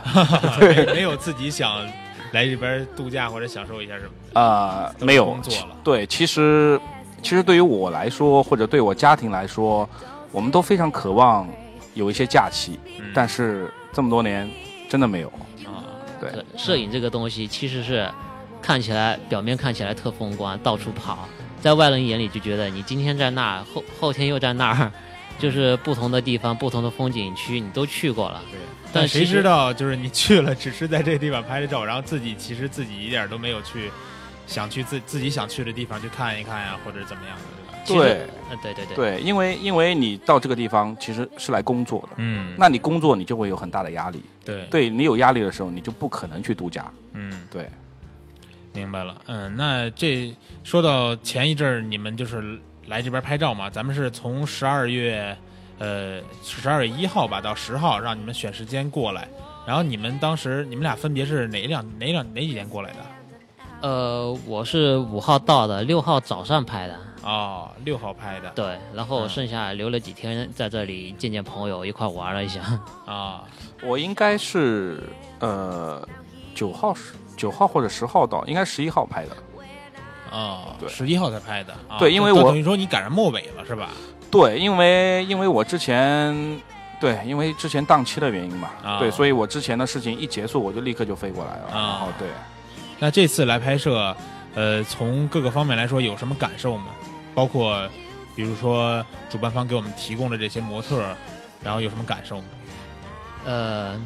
没没有自己想来这边度假或者享受一下什么？的呃，都没有工作了。对，其实其实对于我来说，或者对我家庭来说，我们都非常渴望有一些假期，嗯。但是这么多年真的没有。啊，对，摄影这个东西其实是看起来表面看起来特风光，到处跑，在外人眼里就觉得你今天在那儿，后后天又在那儿，就是不同的地方、不同的风景区你都去过了。对。但谁知道，就是你去了，只是在这个地方拍了照，然后自己其实自己一点都没有去想去自自己想去的地方去看一看呀，或者怎么样的，对吧？对呃，对对对，对，因为因为你到这个地方其实是来工作的，嗯，那你工作你就会有很大的压力。对，对你有压力的时候，你就不可能去度假。嗯，对，明白了。嗯，那这说到前一阵儿你们就是来这边拍照嘛，咱们是从十二月，呃，十二月一号吧到十号，让你们选时间过来。然后你们当时你们俩分别是哪两哪两哪几天过来的？呃，我是五号到的，六号早上拍的，哦，六号拍的对，然后嗯剩下留了几天在这里见见朋友，一块玩了一下。啊，我应该是呃九号十九号或者十号到，应该十一号拍的。哦，对十一号才拍的。啊对因为我等于说你赶上末尾了是吧？对，因为因为我之前对，因为之前档期的原因嘛，啊对，所以我之前的事情一结束，我就立刻就飞过来了。啊然后对，那这次来拍摄，呃，从各个方面来说有什么感受吗？包括比如说主办方给我们提供的这些模特，然后有什么感受吗？呃，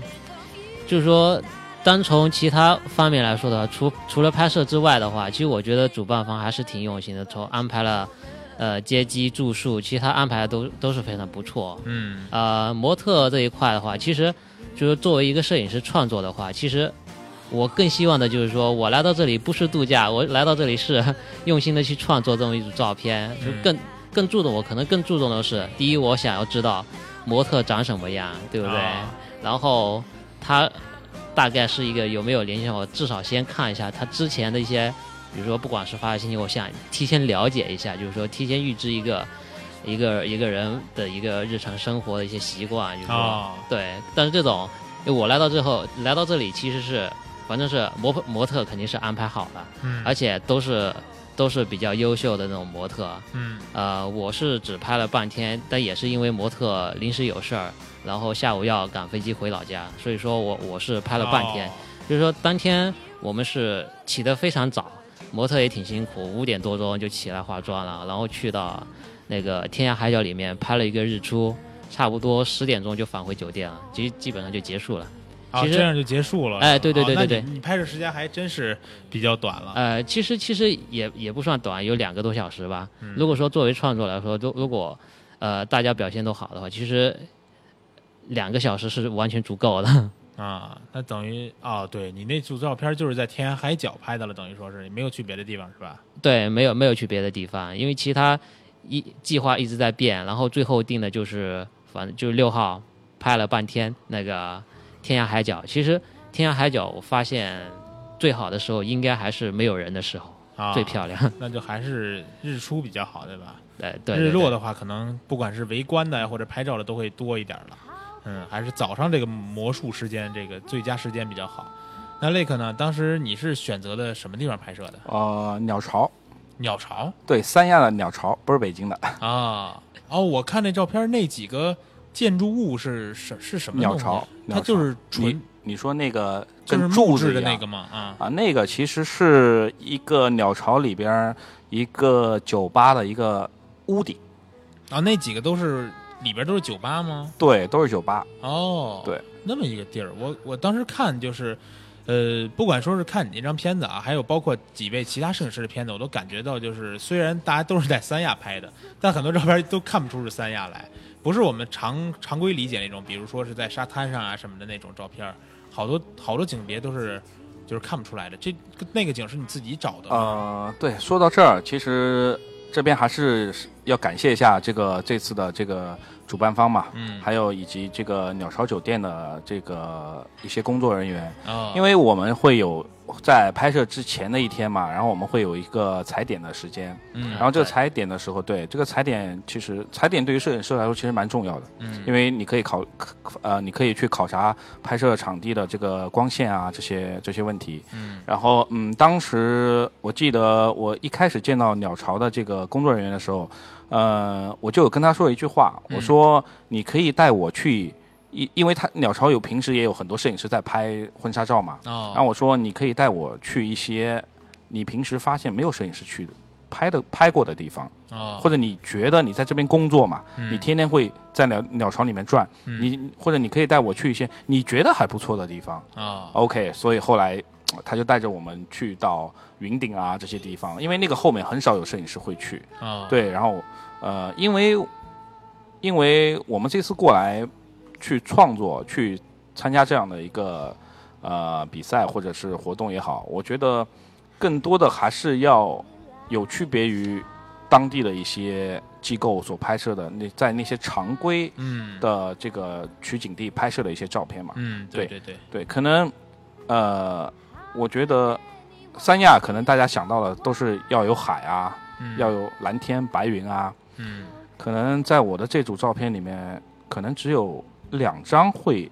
就是说，单从其他方面来说的话，除除了拍摄之外的话，其实我觉得主办方还是挺用心的，从安排了呃接机、住宿，其他安排的都都是非常不错。嗯呃，模特这一块的话，其实就是作为一个摄影师创作的话，其实我更希望的就是说我来到这里不是度假，我来到这里是 用心的去创作这么一组照片，就嗯更更注重我可能更注重的是，第一，我想要知道模特长什么样，对不对？啊然后他大概是一个有没有联系上，我至少先看一下他之前的一些，比如说不管是发的信息，我想提前了解一下，就是说提前预知一个一个一个人的一个日常生活的一些习惯，就是说、啊对。但是这种我来到之后，来到这里其实是反正是模模特肯定是安排好的，嗯，而且都是都是比较优秀的那种模特，嗯呃，我是只拍了半天，但也是因为模特临时有事儿，然后下午要赶飞机回老家，所以说我我是拍了半天。哦就是说当天我们是起得非常早，模特也挺辛苦，五点多钟就起来化妆了，然后去到那个天涯海角里面拍了一个日出，差不多十点钟就返回酒店了，基基本上就结束了。啊，其实这样就结束了。哎对对对对对你你拍摄时间还真是比较短了。呃，其实其实也也不算短，有两个多小时吧。嗯如果说作为创作来说，如如果呃大家表现都好的话，其实两个小时是完全足够的。啊，那等于哦，对你那组照片就是在天涯海角拍的了，等于说是你没有去别的地方是吧？对，没有没有去别的地方，因为其他一计划一直在变，然后最后定的就是反正就是六号拍了半天那个天涯海角。其实天涯海角我发现最好的时候应该还是没有人的时候、啊，最漂亮。那就还是日出比较好，对吧？对对对对日落的话，可能不管是围观的或者拍照的都会多一点了。嗯，还是早上这个魔术时间，这个最佳时间比较好。那 Lake 呢？当时你是选择的什么地方拍摄的？呃，鸟巢，鸟巢对，三亚的鸟巢，不是北京的啊。哦，我看那照片，那几个建筑物是什是什么鸟巢。它就是你纯你说那个跟柱子一样那个吗，啊，啊，那个其实是一个鸟巢里边一个酒吧的一个屋顶，啊，那几个都是里边都是酒吧吗？对，都是酒吧。哦，对，那么一个地儿，我我当时看就是，呃，不管说是看你那张片子啊，还有包括几位其他摄影师的片子，我都感觉到就是，虽然大家都是在三亚拍的，但很多照片都看不出是三亚来，不是我们常常规理解那种，比如说是在沙滩上啊什么的那种照片，好多好多景别都是就是看不出来的。这那个景是你自己找的吗？呃，对，说到这儿，其实这边还是要感谢一下这个这次的这个主办方嘛，嗯，还有以及这个鸟巢酒店的这个一些工作人员，哦，因为我们会有在拍摄之前的一天嘛，然后我们会有一个踩点的时间，嗯，然后这个踩点的时候，对这个踩点，其实踩点对于摄影师来说其实蛮重要的，嗯，因为你可以考呃，你可以去考察拍摄场地的这个光线啊这些这些问题，嗯。然后嗯，当时我记得我一开始见到鸟巢的这个工作人员的时候，呃，我就有跟他说一句话，嗯。我说你可以带我去。因因为他鸟巢有平时也有很多摄影师在拍婚纱照嘛，哦，然后我说你可以带我去一些你平时发现没有摄影师去的拍的拍过的地方，哦，或者你觉得你在这边工作嘛，嗯。你天天会在鸟鸟巢里面转，嗯。你或者你可以带我去一些你觉得还不错的地方。哦。OK，所以后来呃他就带着我们去到云顶啊这些地方，因为那个后面很少有摄影师会去。哦，对，然后呃，因为因为我们这次过来去创作，去参加这样的一个呃比赛或者是活动也好，我觉得更多的还是要有区别于当地的一些机构所拍摄的那在那些常规嗯的这个取景地拍摄的一些照片嘛。嗯，对对对，对，可能呃，我觉得三亚可能大家想到的都是要有海啊，嗯要有蓝天白云啊。嗯可能在我的这组照片里面，可能只有两张会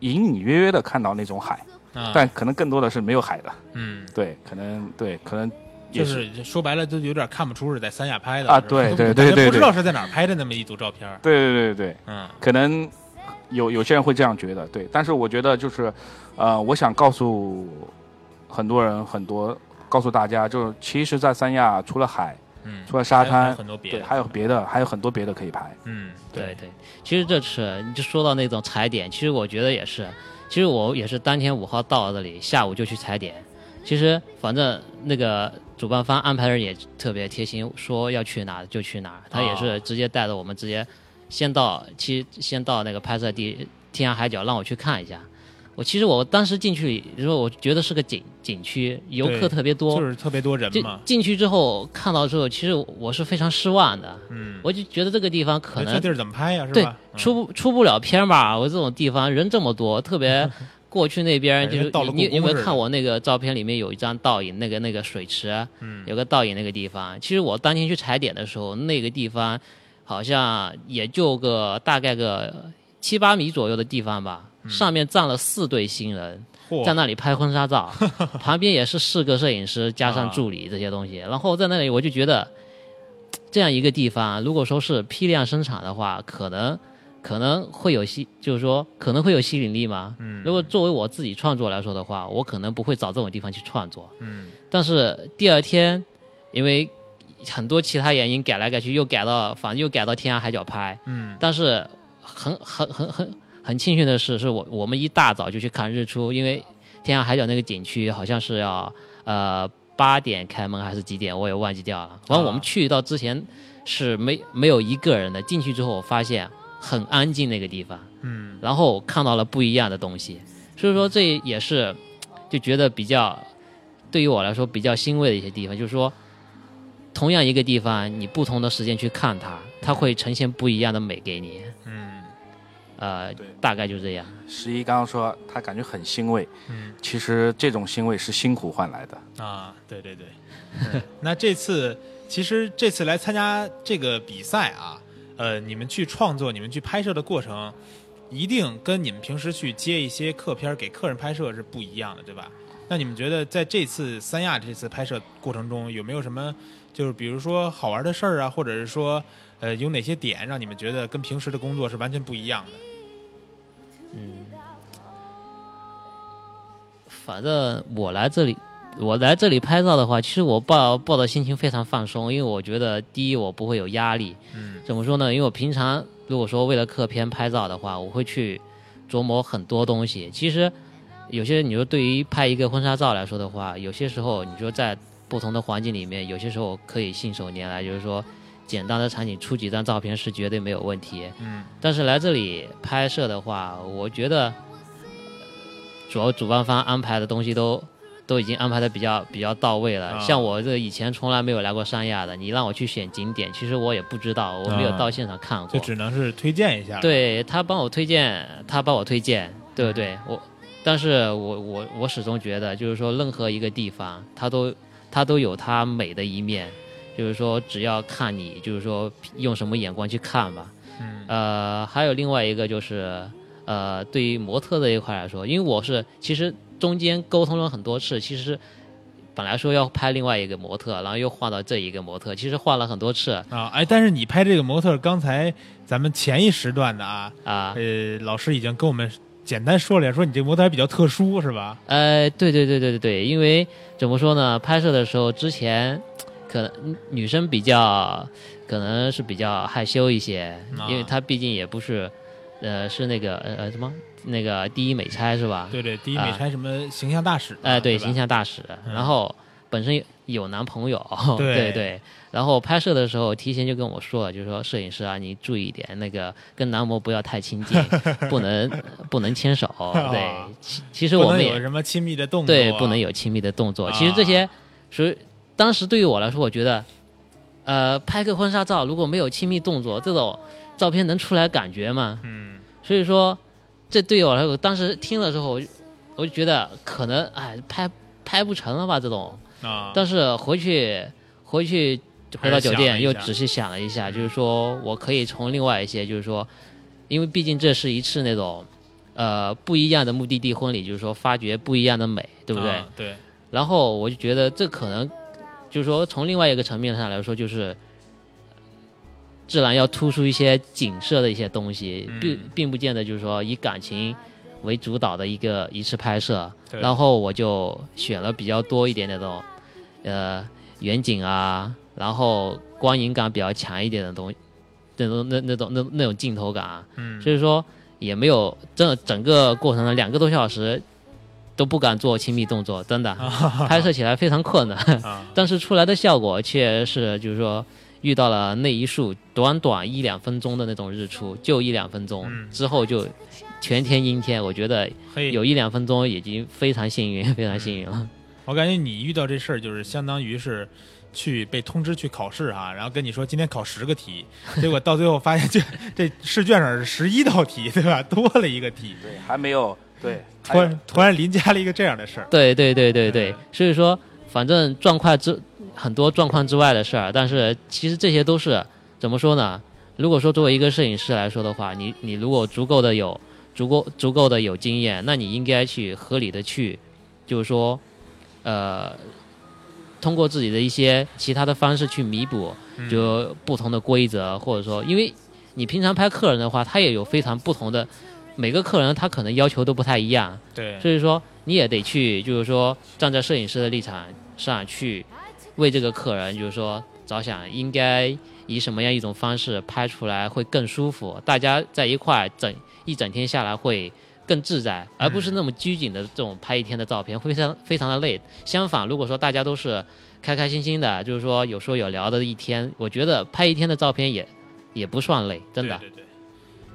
隐隐约约的看到那种海，啊，但可能更多的是没有海的。嗯。对，可能对，可能也就是说白了，就有点看不出是在三亚拍的啊对对对对对不知道是在哪儿拍的那么一组照片。对对对对对，嗯可能有有些人会这样觉得，对。但是我觉得就是，呃，我想告诉很多人，很多告诉大家，就是其实，在三亚除了海，嗯，除了沙滩，对，很多别的，还有别的，还有很多别的可以拍。嗯，对对，其实这次你就说到那种踩点，其实我觉得也是，其实我也是当天五号到了这里，下午就去踩点。其实反正那个主办方安排人也特别贴心，说要去哪就去哪，他也是哦直接带着我们直接先到，其先到那个拍摄地天涯海角，让我去看一下。我其实我当时进去，说我觉得是个景景区，游客特别多，就是特别多人嘛。进去之后看到之后，其实我是非常失望的。嗯，我就觉得这个地方可能这地儿怎么拍呀？是对吧？嗯出不出不了片吧？我这种地方人这么多，特别 过去那边就是你你有没有看我那个照片里面有一张倒影，那个那个水池嗯有个倒影那个地方。其实我当天去踩点的时候，那个地方好像也就个大概个七八米左右的地方吧，上面站了四对新人。在那里拍婚纱照，旁边也是四个摄影师加上啊助理这些东西，然后在那里我就觉得，这样一个地方，如果说是批量生产的话，可能可能会有吸，就是说可能会有吸引力吗？嗯如果作为我自己创作来说的话，我可能不会找这种地方去创作。嗯但是第二天，因为很多其他原因改来改去，又改到反正又改到天涯海角拍，嗯但是很很很很很庆幸的是，是我我们一大早就去看日出，因为天涯海角那个景区好像是要呃八点开门还是几点，我也忘记掉了。反正我们去到之前是没没有一个人的，进去之后我发现很安静那个地方，嗯然后看到了不一样的东西，所以说这也是就觉得比较对于我来说比较欣慰的一些地方，就是说。同样一个地方，你不同的时间去看它，它会呈现不一样的美给你。嗯呃对，大概就这样。十一刚刚说他感觉很欣慰，嗯其实这种欣慰是辛苦换来的。啊，对对对。嗯那这次其实这次来参加这个比赛啊，呃，你们去创作、你们去拍摄的过程，一定跟你们平时去接一些客片给客人拍摄是不一样的，对吧？那你们觉得在这次三亚这次拍摄过程中，有没有什么就是比如说好玩的事儿啊，或者是说呃有哪些点让你们觉得跟平时的工作是完全不一样的？反正我来这里，我来这里拍照的话，其实我抱抱的心情非常放松，因为我觉得第一我不会有压力，嗯怎么说呢？因为我平常如果说为了客片拍照的话，我会去琢磨很多东西。其实有些你说对于拍一个婚纱照来说的话，有些时候你说在不同的环境里面，有些时候可以信手拈来，就是说简单的场景出几张照片是绝对没有问题。嗯但是来这里拍摄的话，我觉得主要主办方安排的东西都都已经安排的比较比较到位了。啊像我这以前从来没有来过三亚的，你让我去选景点，其实我也不知道，我没有啊到现场看过就。只能是推荐一下。，对他帮我推荐，他帮我推荐，对不对？我，但是我我我始终觉得，就是说任何一个地方，它都它都有它美的一面，就是说只要看你，就是说用什么眼光去看吧。嗯呃，还有另外一个就是，呃，对于模特这一块来说，因为我是其实中间沟通了很多次，其实本来说要拍另外一个模特，然后又换到这一个模特，其实换了很多次啊，哎，但是你拍这个模特，刚才咱们前一时段的啊，啊。呃，老师已经跟我们简单说了下，说你这模特还比较特殊，是吧？呃，对对对对对对，因为怎么说呢？拍摄的时候之前可能女生比较可能是比较害羞一些，啊。因为她毕竟也不是呃是那个呃呃什么那个第一美差是吧？对对，第一啊美差什么形象大使嘛，哎，对，吧？形象大使，嗯。然后本身有男朋友，对对。对，然后拍摄的时候提前就跟我说了，就是说摄影师啊，你注意一点，那个跟男模不要太亲近，不能不能牵手，对，其其实我们也有什么亲密的动作，对不能有亲密的动作，其实这啊。些属于当时对于我来说，我觉得，呃，拍个婚纱照如果没有亲密动作，这种照片能出来感觉吗？嗯所以说，这对于我来说，当时听了之后，我就我就觉得可能哎拍拍不成了吧这种。啊，但是回去回去回到酒店又仔细想了一下，就是说我可以从另外一些，就是说，因为毕竟这是一次那种呃不一样的目的地婚礼，就是说发掘不一样的美，对不对？啊对，然后我就觉得这可能就是说从另外一个层面上来说，就是自然要突出一些景色的一些东西，嗯。并并不见得就是说以感情为主导的一个一次拍摄。然后我就选了比较多一点那种呃远景啊，然后光影感比较强一点的东西，那种那那种那那种镜头感啊，嗯。所以说也没有这整个过程的两个多小时都不敢做亲密动作，真的。拍摄起来非常困难，啊，但是出来的效果却是就是说遇到了那一束短短一两分钟的那种日出，就一两分钟，嗯。之后就全天阴天，我觉得，有一两分钟已经非常幸运，非常幸运了。我感觉你遇到这事儿，就是相当于是去被通知去考试哈，然后跟你说今天考十个题，结果到最后发现这这试卷上是十一道题，对吧？多了一个题，对，还没有对，突有然突然临加了一个这样的事儿，对对对对对嗯，所以说反正状况之很多状况之外的事儿，但是其实这些都是怎么说呢？如果说作为一个摄影师来说的话，你你如果足够的有足够足够的有经验，那你应该去合理的去，就是说，呃，通过自己的一些其他的方式去弥补，嗯就不同的规则，或者说，因为你平常拍客人的话，他也有非常不同的，每个客人他可能要求都不太一样，对，所以说你也得去，就是说站在摄影师的立场上去为这个客人，就是说着想，应该以什么样一种方式拍出来会更舒服，大家在一块整一整天下来会更自在，而不是那么拘谨的这种拍一天的照片，会非常非常的累。相反，如果说大家都是开开心心的，就是说有说有聊的一天，我觉得拍一天的照片也也不算累，真的。对对对。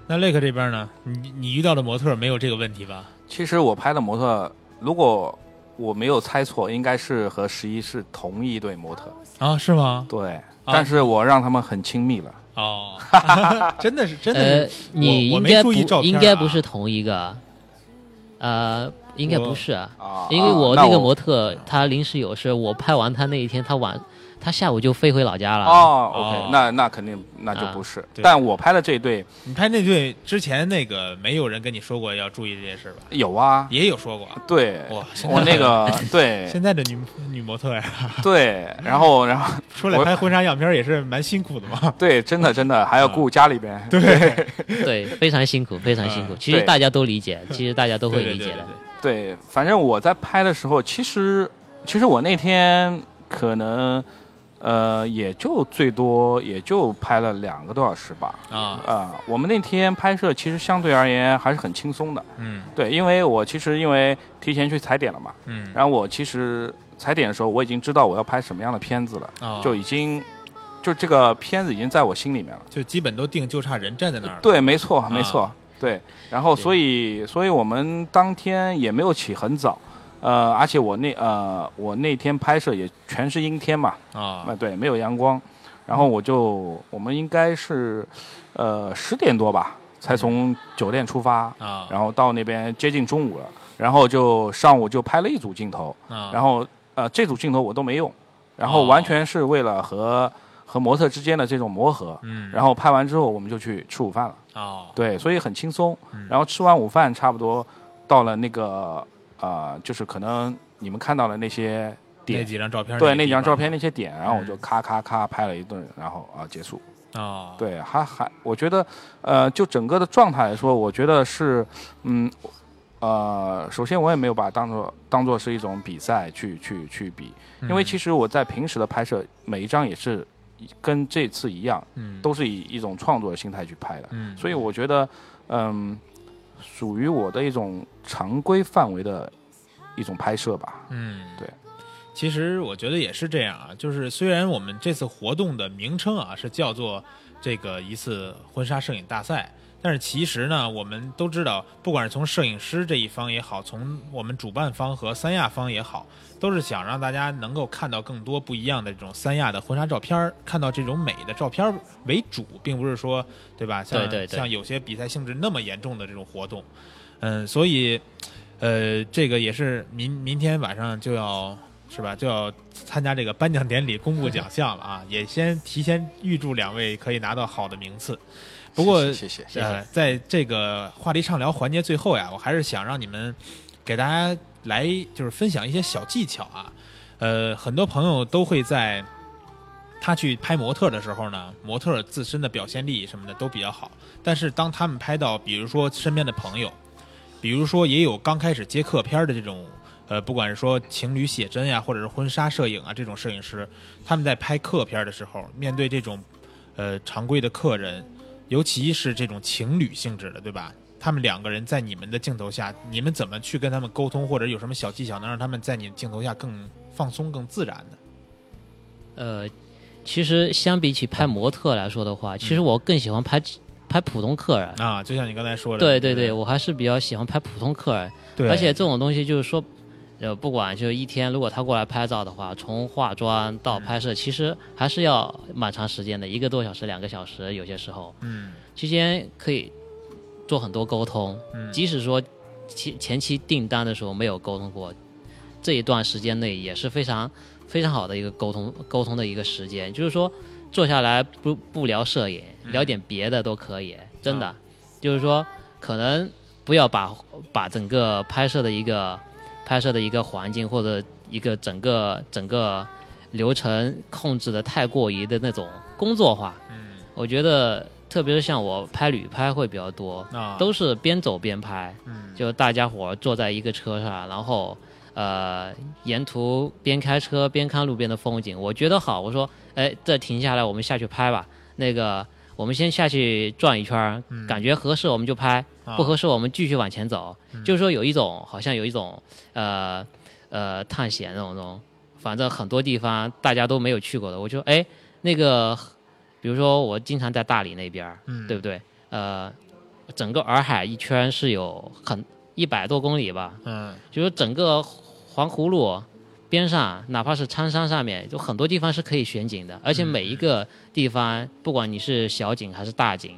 那雷克这边呢？你你遇到的模特没有这个问题吧？其实我拍的模特，如果我没有猜错，应该是和十一是同一对模特。啊，是吗？对，但是我让他们很亲密了。哦，真的是真的呃是，，你我没应该不注意照片应该啊不是同一个，呃，应该不是，啊，因为啊我那个模特他临时有事，我拍完他那一天，他晚他下午就飞回老家了。哦哦，OK，那那肯定那就啊不是。对但我拍的这对你拍那对之前那个没有人跟你说过要注意这件事吧？有啊，也有说过。对，哇，我那个 对现在的女女模特呀，对，然后然后 出来拍婚纱样片也是蛮辛苦的嘛。对，真的真的还要顾家里边。对，对，非常辛苦，非常辛苦。嗯其实大家都理解，其实大家都会理解的。对对对对，反正我在拍的时候，其实其实我那天可能呃也就最多也就拍了两个多小时吧。啊，啊、我们那天拍摄其实相对而言还是很轻松的。嗯对，因为我其实因为提前去踩点了嘛，嗯，然后我其实踩点的时候我已经知道我要拍什么样的片子了，啊，就已经就这个片子已经在我心里面了。就基本都定，就差人站在那儿了。对，没错，没啊错，对。然后，所以，所以我们当天也没有起很早，呃，而且我那呃，我那天拍摄也全是阴天嘛，啊啊，对，没有阳光。然后我就，我们应该是，呃，十点多吧，才从酒店出发，啊，然后到那边接近中午了，然后就上午就拍了一组镜头，啊，然后呃，这组镜头我都没用，然后哦完全是为了和和模特之间的这种磨合。嗯，然后拍完之后，我们就去吃午饭了。哦，对，所以很轻松嗯。然后吃完午饭，差不多到了那个呃，就是可能你们看到的那些那点，几张照片，对，那几张照片那些点，然后我嗯就咔咔咔拍了一顿，然后啊结束。啊，对，还还，我觉得，呃，就整个的状态来说，我觉得是，嗯，呃，首先我也没有把它当做当做是一种比赛去去去比，因为其实实我在平时的拍摄每一张也是跟这次一样，嗯都是以一种创作的心态去拍的。嗯，所以我觉得，嗯，属于我的一种常规范围的一种拍摄吧。嗯，对。其实我觉得也是这样啊，就是虽然我们这次活动的名称啊是叫做这个一次婚纱摄影大赛，但是其实呢，我们都知道，不管是从摄影师这一方也好，从我们主办方和三亚方也好，都是想让大家能够看到更多不一样的这种三亚的婚纱照片，看到这种美的照片为主，并不是说对吧？像对对对像有些比赛性质那么严重的这种活动，嗯，所以呃，这个也是明明天晚上就要是吧，就要参加这个颁奖典礼公布奖项了啊！也先提前预祝两位可以拿到好的名次。不过，谢谢谢谢。呃，在这个话题畅聊环节最后呀，我还是想让你们给大家来就是分享一些小技巧啊。呃，很多朋友都会在他去拍模特的时候呢，模特自身的表现力什么的都比较好，但是当他们拍到比如说身边的朋友，比如说也有刚开始接客片的这种。呃，不管是说情侣写真呀，或者是婚纱摄影啊，这种摄影师，他们在拍客片的时候，面对这种呃常规的客人，尤其是这种情侣性质的，对吧？他们两个人在你们的镜头下，你们怎么去跟他们沟通，或者有什么小技巧能让他们在你的镜头下更放松、更自然的？呃，其实相比起拍模特来说的话，其实我更喜欢拍拍普通客人。啊，就像你刚才说的，对对对，我还是比较喜欢拍普通客人，而且这种东西就是说，呃，不管就是一天，如果他过来拍照的话，从化妆到拍摄，其实还是要蛮长时间的，一个多小时、两个小时，有些时候嗯。期间可以做很多沟通，嗯，即使说前前期订单的时候没有沟通过，这一段时间内也是非常非常好的一个沟通沟通的一个时间，就是说坐下来不不聊摄影，聊点别的都可以，真的，就是说可能不要把把整个拍摄的一个拍摄的一个环境或者一个整个整个流程控制的太过于的那种工作化，嗯。我觉得特别是像我拍旅拍会比较多，啊。都是边走边拍，嗯。就大家伙坐在一个车上，然后呃沿途边开车边看路边的风景，我觉得好，我说哎这停下来我们下去拍吧，那个我们先下去转一圈儿，嗯。感觉合适我们就拍，啊。不合适我们继续往前走，嗯。就是说有一种好像有一种呃呃探险那种那种，反正很多地方大家都没有去过的，我就哎那个，比如说我经常在大理那边对不对？呃，整个洱海一圈是有很一百多公里吧，嗯。就是整个环湖路边上，哪怕是苍山上面，就很多地方是可以选景的，而且每一个地方，不管你是小景还是大景，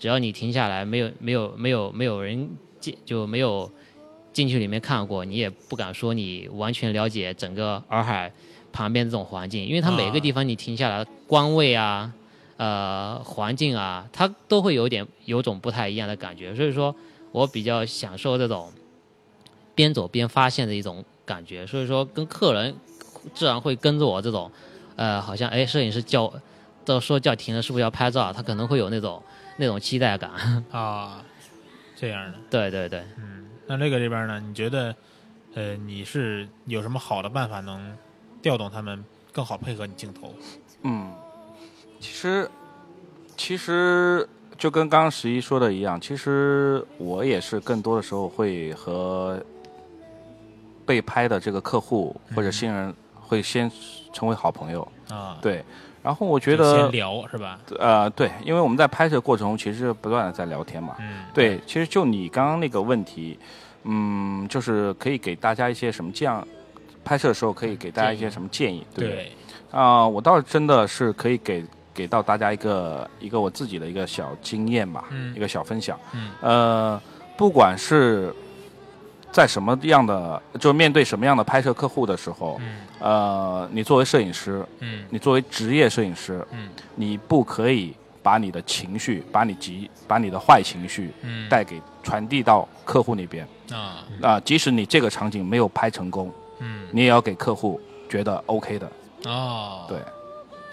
只要你停下来，没有没有没有没有人进，就没有进去里面看过，你也不敢说你完全了解整个洱海旁边这种环境，因为它每个地方你停下来，光位啊。呃，环境啊，它都会有点有种不太一样的感觉，所以说我比较享受这种边走边发现的一种感觉，所以说跟客人自然会跟着我这种，呃，好像哎，摄影师叫都说叫停了，是不是要拍照？他可能会有那种那种期待感。啊，这样的。对对对，嗯，那这个这边呢，你觉得，呃，你是有什么好的办法能调动他们更好配合你镜头？嗯，其实其实就跟刚刚十一说的一样，其实我也是更多的时候会和被拍的这个客户或者新人会先成为好朋友，啊，对。然后我觉得先得，聊是吧？呃，对，因为我们在拍摄过程中其实不断的在聊天嘛，嗯，对，其实就你刚刚那个问题，嗯，就是可以给大家一些什么这样拍摄的时候可以给大家一些什么建议，对不对？对，啊、我倒是真的是可以给给到大家一个一个我自己的一个小经验吧，嗯一个小分享。嗯呃，不管是在什么样的，就是面对什么样的拍摄客户的时候，嗯。呃，你作为摄影师，嗯。你作为职业摄影师，嗯。你不可以把你的情绪，把你急，把你的坏情绪嗯，带给传递到客户那边。啊，啊、即使你这个场景没有拍成功，嗯，你也要给客户觉得 OK 的。哦，对，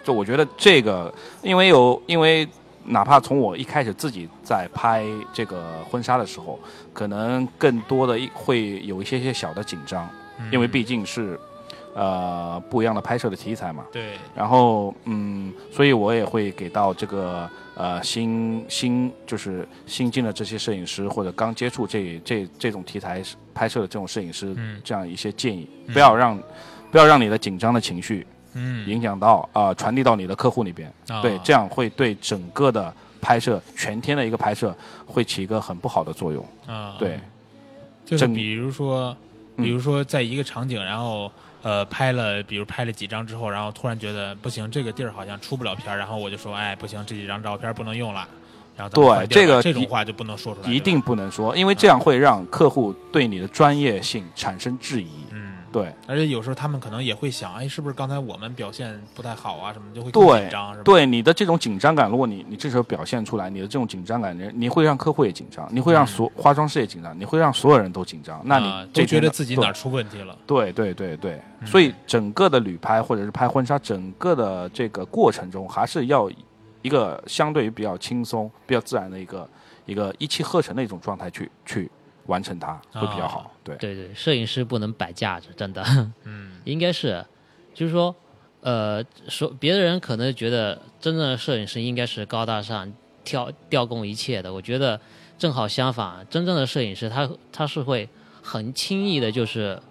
就我觉得这个，因为有，因为哪怕从我一开始自己在拍这个婚纱的时候，可能更多的一会有一些些小的紧张，嗯，因为毕竟是呃不一样的拍摄的题材嘛。对，然后嗯，所以我也会给到这个呃新新就是新进的这些摄影师或者刚接触这这这种题材拍摄的这种摄影师嗯。这样一些建议，嗯不要让不要让你的紧张的情绪嗯，影响到啊、呃传递到你的客户那边，啊。对，这样会对整个的拍摄全天的一个拍摄会起一个很不好的作用。啊，对，就是比如说，嗯。比如说在一个场景，然后呃拍了，比如拍了几张之后，然后突然觉得不行，这个地儿好像出不了片儿，然后我就说，哎，不行，这几张照片不能用了，然后对这个这种话就不能说出来，一定不能说，因为这样会让客户对你的专业性产生质疑。嗯。对而且有时候他们可能也会想，哎，是不是刚才我们表现不太好啊？什么就会对紧张，是吧？对你的这种紧张感，如果你你这时候表现出来，你的这种紧张感，你你会让客户也紧张，你会让所、化妆师也紧张，你会让所有人都紧张。那你就觉得自己哪儿出问题了。对对对对，嗯所以整个的旅拍或者是拍婚纱，整个的这个过程中，还是要一个相对于比较轻松、比较自然的一个一个一气呵成的一种状态去去完成它，会比较好。啊对，对对，摄影师不能摆架子，真的。嗯 应该是，就是说，呃，说别的人可能觉得真正的摄影师应该是高大上、调调供一切的。我觉得正好相反，真正的摄影师他他是会很轻易的，就是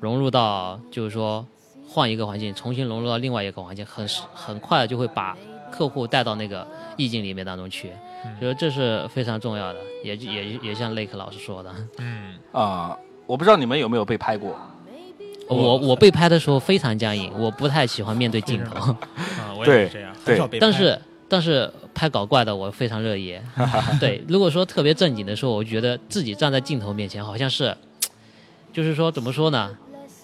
融入到，就是说换一个环境，重新融入到另外一个环境，很很快的就会把客户带到那个意境里面当中去。觉得这是非常重要的，也也也像雷克老师说的，嗯，啊、我不知道你们有没有被拍过，我我被拍的时候非常僵硬，我不太喜欢面对镜头。啊，我也对是这样，很对少被拍。但是但是拍搞怪的我非常乐意。对，如果说特别正经的时候，我觉得自己站在镜头面前，好像是，就是说怎么说呢，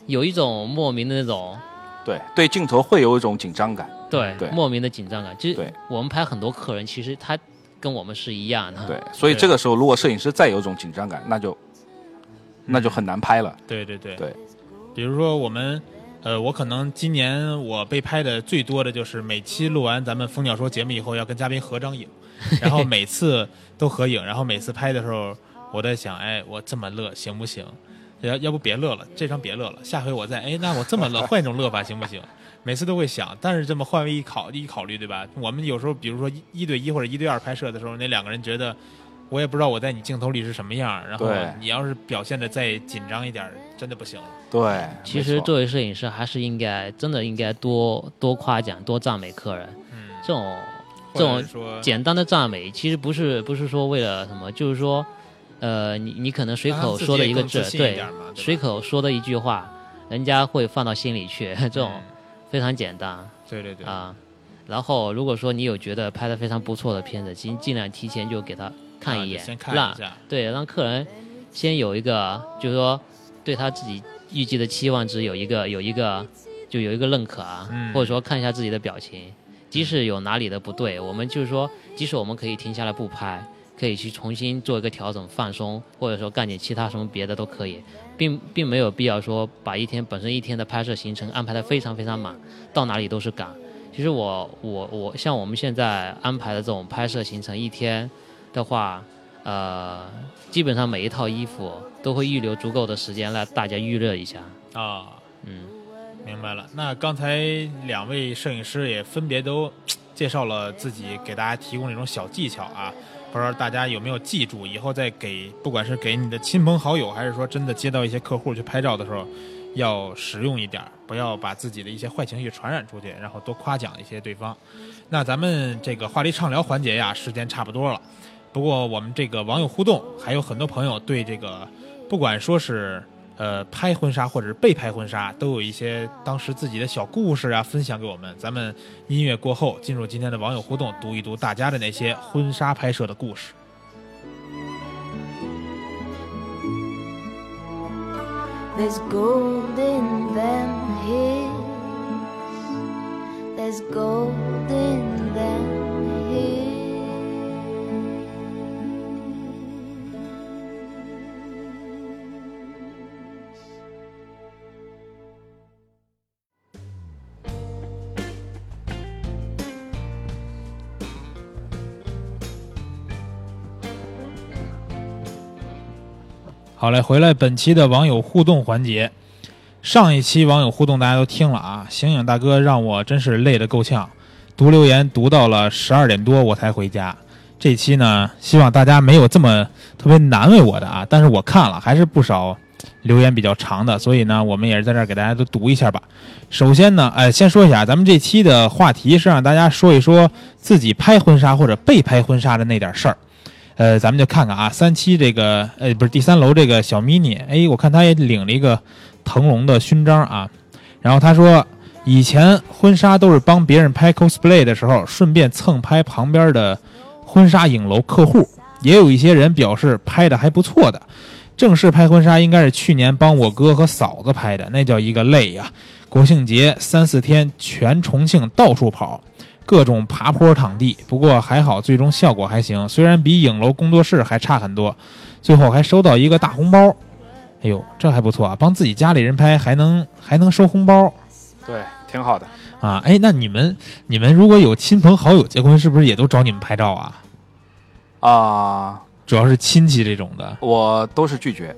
有一种莫名的那种对对镜头会有一种紧张感。对对莫名的紧张感。其实我们拍很多客人，其实他跟我们是一样的。对，所以这个时候如果摄影师再有一种紧张感，那就那就很难拍了。对对对对，比如说我们，呃，我可能今年我被拍的最多的就是每期录完咱们蜂鸟说节目以后要跟嘉宾合张影，然后每次都合影，然后每次拍的时候我在想，哎，我这么乐行不行？要要不别乐了，这张别乐了，下回我再，哎，那我这么乐，换一种乐法行不行？每次都会想，但是这么换位一考一考虑，对吧？我们有时候，比如说一一对一或者一对二拍摄的时候，那两个人觉得，我也不知道我在你镜头里是什么样，然后你要是表现的再紧张一点，真的不行了。对，其实作为摄影师，还是应该真的应该多多夸奖、多赞美客人。嗯，这种这种简单的赞美，其实不是不是说为了什么，就是说，呃，你你可能随口说的一个字对随口说的一句话，人家会放到心里去，这种嗯非常简单对对对，啊。然后，如果说你有觉得拍的非常不错的片子，尽尽量提前就给他看一眼，啊先看让一下，对让客人先有一个，就是说对他自己预计的期望值有一个有一个就有一个认可啊，嗯或者说看一下自己的表情，即使有哪里的不对，我们就是说，即使我们可以停下来不拍，可以去重新做一个调整、放松，或者说干点其他什么别的都可以，并并没有必要说把一天本身一天的拍摄行程安排的非常非常满，到哪里都是赶。其实我我我像我们现在安排的这种拍摄行程，一天的话，呃，基本上每一套衣服都会预留足够的时间来大家预热一下。啊，嗯，明白了。那刚才两位摄影师也分别都 介绍了自己给大家提供一种小技巧啊，不知道大家有没有记住，以后再给不管是给你的亲朋好友，还是说真的接到一些客户去拍照的时候，要实用一点儿，不要把自己的一些坏情绪传染出去，然后多夸奖一些对方。那咱们这个话题畅聊环节呀，时间差不多了。不过我们这个网友互动，还有很多朋友对这个，不管说是呃拍婚纱或者是被拍婚纱，都有一些当时自己的小故事啊，分享给我们。咱们音乐过后，进入今天的网友互动，读一读大家的那些婚纱拍摄的故事。There's gold in them hills. There's gold in them hills. 好嘞，回来本期的网友互动环节。上一期网友互动大家都听了啊，醒醒大哥让我真是累得够呛，读留言读到了十二点多我才回家。这期呢，希望大家没有这么特别难为我的啊，但是我看了还是不少留言比较长的，所以呢，我们也是在这儿给大家都读一下吧。首先呢，哎，先说一下，咱们这期的话题是让大家说一说自己拍婚纱或者被拍婚纱的那点事儿。呃，咱们就看看啊，三期这个呃不是第三楼这个小 mini，哎，我看他也领了一个腾龙的勋章啊。然后他说，以前婚纱都是帮别人拍 cosplay 的时候，顺便蹭拍旁边的婚纱影楼客户，也有一些人表示拍的还不错的。正式拍婚纱应该是去年帮我哥和嫂子拍的，那叫一个累呀、国庆节三四天，全重庆到处跑。各种爬坡躺地，不过还好，最终效果还行，虽然比影楼工作室还差很多，最后还收到一个大红包。哎呦，这还不错啊，帮自己家里人拍还能还能收红包对，挺好的。啊！哎，那你们你们如果有亲朋好友结婚，是不是也都找你们拍照啊？啊、主要是亲戚这种的，我都是拒绝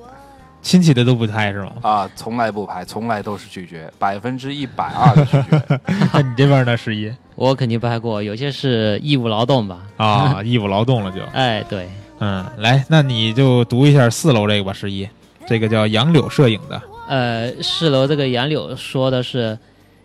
亲戚的都不拍是吗？啊、从来不拍，从来都是拒绝，百分之一百二的拒绝。那你这边呢，十一我肯定拍过，有些是义务劳动吧。啊，义务劳动了就。哎，对，嗯，来，那你就读一下四楼这个吧，十一，这个叫杨柳摄影的。呃，四楼这个杨柳说的是，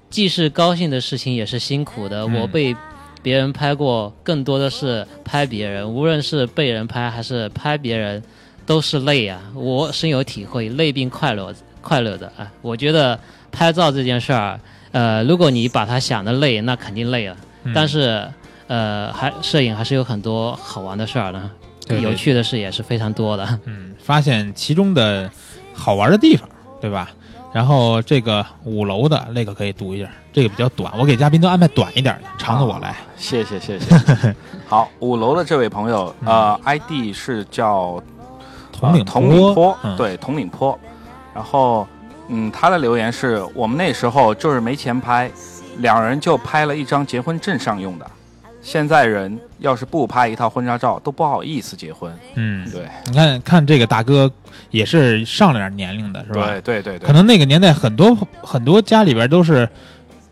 既是高兴的事情，也是辛苦的。嗯我被别人拍过，更多的是拍别人，无论是被人拍还是拍别人，都是累啊。我深有体会，累并快乐快乐的啊。我觉得拍照这件事儿，呃，如果你把它想的累，那肯定累了。嗯但是，呃，还摄影还是有很多好玩的事儿呢，对对有趣的事也是非常多的。嗯，发现其中的好玩的地方，对吧？然后这个五楼的那个可以读一下，这个比较短，我给嘉宾都安排短一点的，长的我来。谢谢谢谢。好，五楼的这位朋友，呃，ID 是叫统领呃统领坡，嗯，对，统领坡。然后，嗯，他的留言是我们那时候就是没钱拍，两人就拍了一张结婚证上用的。现在人要是不拍一套婚纱照，都不好意思结婚。嗯，对，你看看这个大哥也是上了点年龄的，是吧？对对对对，可能那个年代很多很多家里边都是，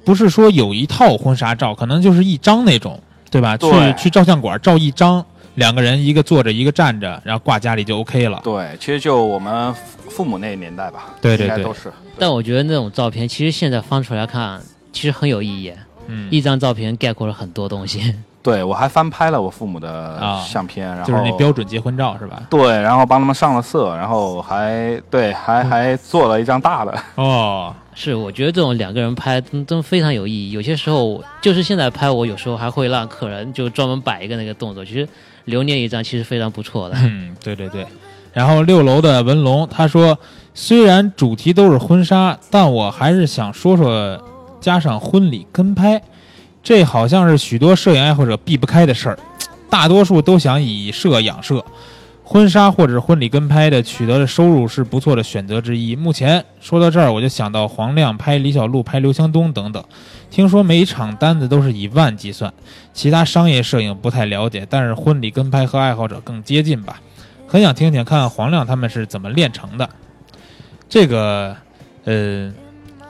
不是说有一套婚纱照，可能就是一张那种，对吧？去去照相馆照一张，两个人一个坐着一个站着，然后挂家里就 OK 了。对，其实就我们父父母那个年代吧，对对对都是。但我觉得那种照片，其实现在翻出来看，其实很有意义。嗯，一张照片概括了很多东西。对我还翻拍了我父母的啊相片，然后就是那标准结婚照是吧？对，然后帮他们上了色，然后还对还嗯还做了一张大的。哦，是，我觉得这种两个人拍真真非常有意义。有些时候，就是现在拍，我有时候还会让客人就专门摆一个那个动作，其实留念一张其实非常不错的。嗯，对对对。然后六楼的文龙他说，虽然主题都是婚纱，但我还是想说说加上婚礼跟拍，这好像是许多摄影爱好者避不开的事儿。大多数都想以摄养摄，婚纱或者婚礼跟拍的取得的收入是不错的选择之一。目前说到这儿，我就想到黄亮拍李小璐、拍刘强东等等，听说每一场单子都是以万计算。其他商业摄影不太了解，但是婚礼跟拍和爱好者更接近吧。很想听听看黄亮他们是怎么练成的。这个，呃，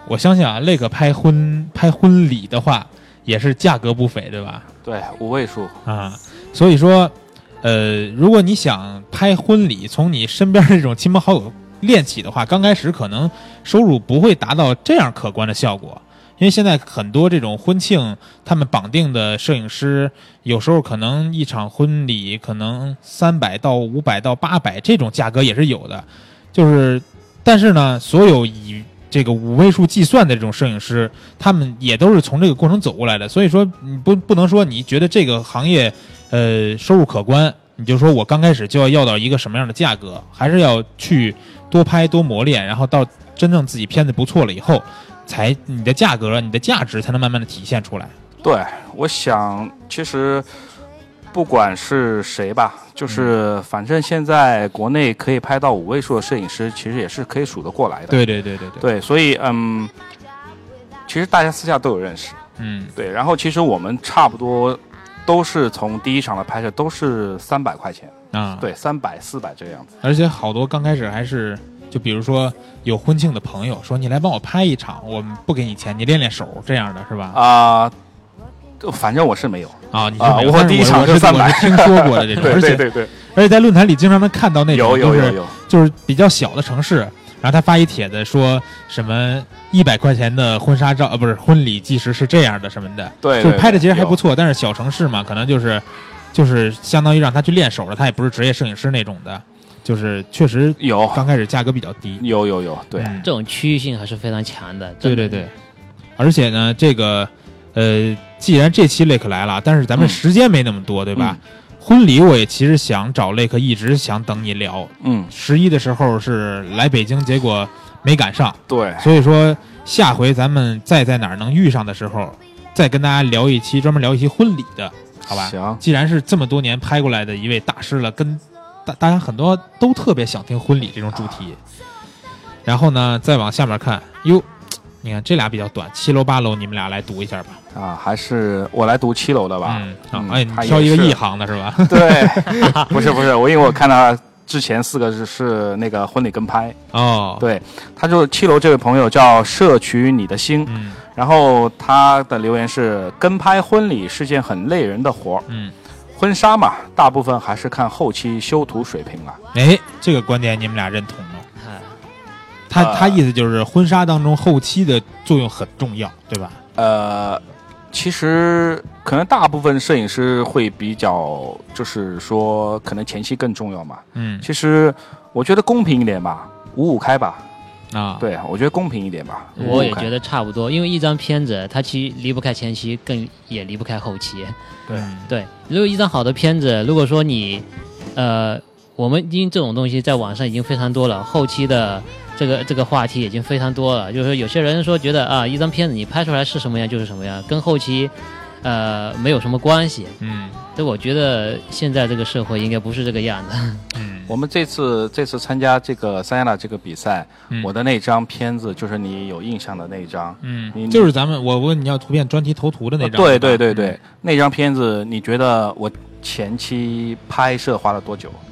我相信啊，那个拍婚拍婚礼的话，也是价格不菲，对吧？对，五位数。啊，所以说，呃，如果你想拍婚礼，从你身边这种亲朋好友练起的话，刚开始可能收入不会达到这样可观的效果，因为现在很多这种婚庆，他们绑定的摄影师，有时候可能一场婚礼可能三百到五百到八百这种价格也是有的，就是，但是呢，所有以这个五位数计算的这种摄影师，他们也都是从这个过程走过来的，所以说你不不能说你觉得这个行业呃收入可观，你就说我刚开始就要要到一个什么样的价格，还是要去多拍多磨练，然后到真正自己片子不错了以后，才你的价格、你的价值才能慢慢的体现出来。对，我想其实不管是谁吧，就是反正现在国内可以拍到五位数的摄影师，其实也是可以数得过来的。对对对对对，对，所以嗯，其实大家私下都有认识。嗯对，然后其实我们差不多都是从第一场的拍摄都是三百块钱，啊，，对，三百四百这个样子。而且好多刚开始还是。就比如说有婚庆的朋友说你来帮我拍一场，我们不给你钱，你练练手这样的是吧？啊、反正我是没有。啊，你是啊没有但是我第一场我是是300我是听说过的这种，而且对对，而且在论坛里经常能看到那种就是有有有有。就是比较小的城市，然后他发一帖子说什么一百块钱的婚纱照，呃，不是婚礼计时是这样的什么的，对，对就是拍的其实还不错，但是小城市嘛，可能就是就是相当于让他去练手了，他也不是职业摄影师那种的，就是确实有。刚开始价格比较低，有有有，对，嗯。这种区域性还是非常强的。对对对，而且呢，这个呃，既然这期雷克来了，但是咱们嗯。时间没那么多，对吧？婚礼我也其实想找雷克，一直想等你聊。嗯，十一的时候是来北京，结果没赶上，对，所以说下回咱们再在哪儿能遇上的时候，再跟大家聊一期专门聊一期婚礼的，好吧？行，既然是这么多年拍过来的一位大师了，跟大大家很多都特别想听婚礼这种主题。然后呢，再往下面看，哟，你看这俩比较短，七楼八楼，你们俩来读一下吧。啊，还是我来读七楼的吧。嗯，哎，你他挑一个一行的是吧？对，不是不是，我因为我看到之前四个是是那个婚礼跟拍，哦，，对，他就七楼这位朋友叫摄取你的心，嗯然后他的留言是跟拍婚礼是件很累人的活儿，嗯，婚纱嘛，大部分还是看后期修图水平了。哎，这个观点你们俩认同吗？哎他呃他意思就是婚纱当中后期的作用很重要，对吧？呃，其实可能大部分摄影师会比较，就是说可能前期更重要嘛。嗯其实我觉得公平一点吧，五五开吧。啊，对，我觉得公平一点吧。我也觉得差不多，因为一张片子它其实离不开前期，更也离不开后期。对嗯对，如果一张好的片子，如果说你，呃，我们因为这种东西在网上已经非常多了，后期的这个这个话题已经非常多了。就是说，有些人说觉得啊，一张片子你拍出来是什么样就是什么样，跟后期，呃，没有什么关系。嗯所以我觉得现在这个社会应该不是这个样子。嗯，我们这次这次参加这个三亚的这个比赛，嗯我的那张片子就是你有印象的那一张。嗯你，就是咱们我问你要图片专题投图的那张，对对对对，，那张片子你觉得我前期拍摄花了多久？嗯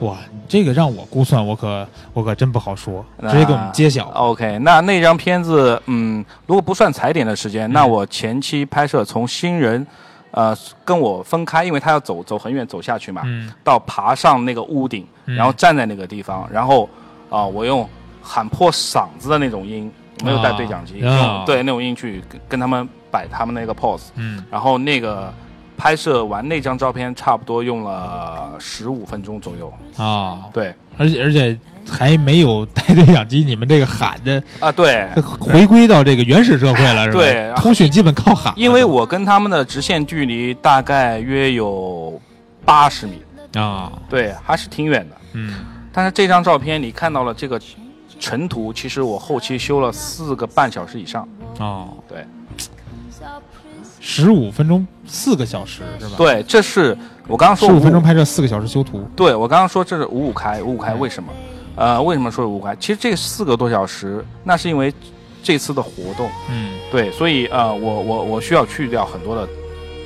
哇，这个让我估算，我可我可真不好说，那直接给我们揭晓。OK，那那张片子，嗯，如果不算踩点的时间，嗯那我前期拍摄从新人，呃，跟我分开，因为他要走走很远走下去嘛，嗯，到爬上那个屋顶，嗯。然后站在那个地方，然后啊、我用喊破嗓子的那种音，没有带对讲机，对那种音去跟跟他们摆他们那个 pose，嗯，然后那个拍摄完那张照片，差不多用了十五分钟左右。啊，对。而且而且还没有带对讲机，你们这个喊的啊，对，回归到这个原始社会了，是吧？对通讯基本靠喊。因为我跟他们的直线距离大概约有八十米，啊，对，还是挺远的。嗯但是这张照片你看到了这个尘土，其实我后期修了四个半小时以上。哦，对十五分钟四个小时是吧？，对，这是我刚刚说十五分钟。拍摄四个小时修图。对我刚刚说这是五五开，五五开嗯为什么？呃，为什么说五五开？其实这四个多小时，那是因为这次的活动。嗯对，所以呃，我我我需要去掉很多的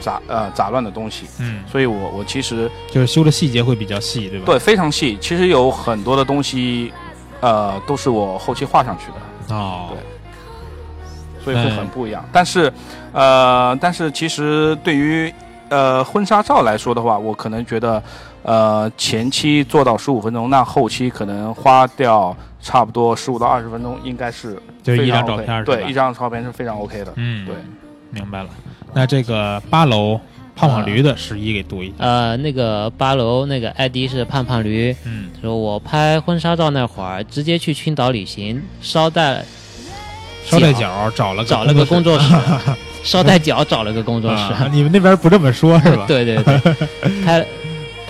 杂呃杂乱的东西，嗯，所以我我其实就是修的细节会比较细，对吧？对非常细，其实有很多的东西，呃，都是我后期画上去的，哦，对所以会很不一样。但是，呃，但是其实对于呃婚纱照来说的话，我可能觉得，呃，前期做到十五分钟，那后期可能花掉差不多十五到二十分钟，应该是就是一张照片是吧对，一张照片是非常 OK 的。嗯，对，明白了。那这个八楼胖胖驴的十一给读一下。呃，那个八楼那个 ID 是胖胖驴，嗯，说我拍婚纱照那会儿，直接去青岛旅行，捎带捎带脚找了个找了个工作室室，捎带脚找了个工作室。啊你们那边不这么说是吧？对 对对，拍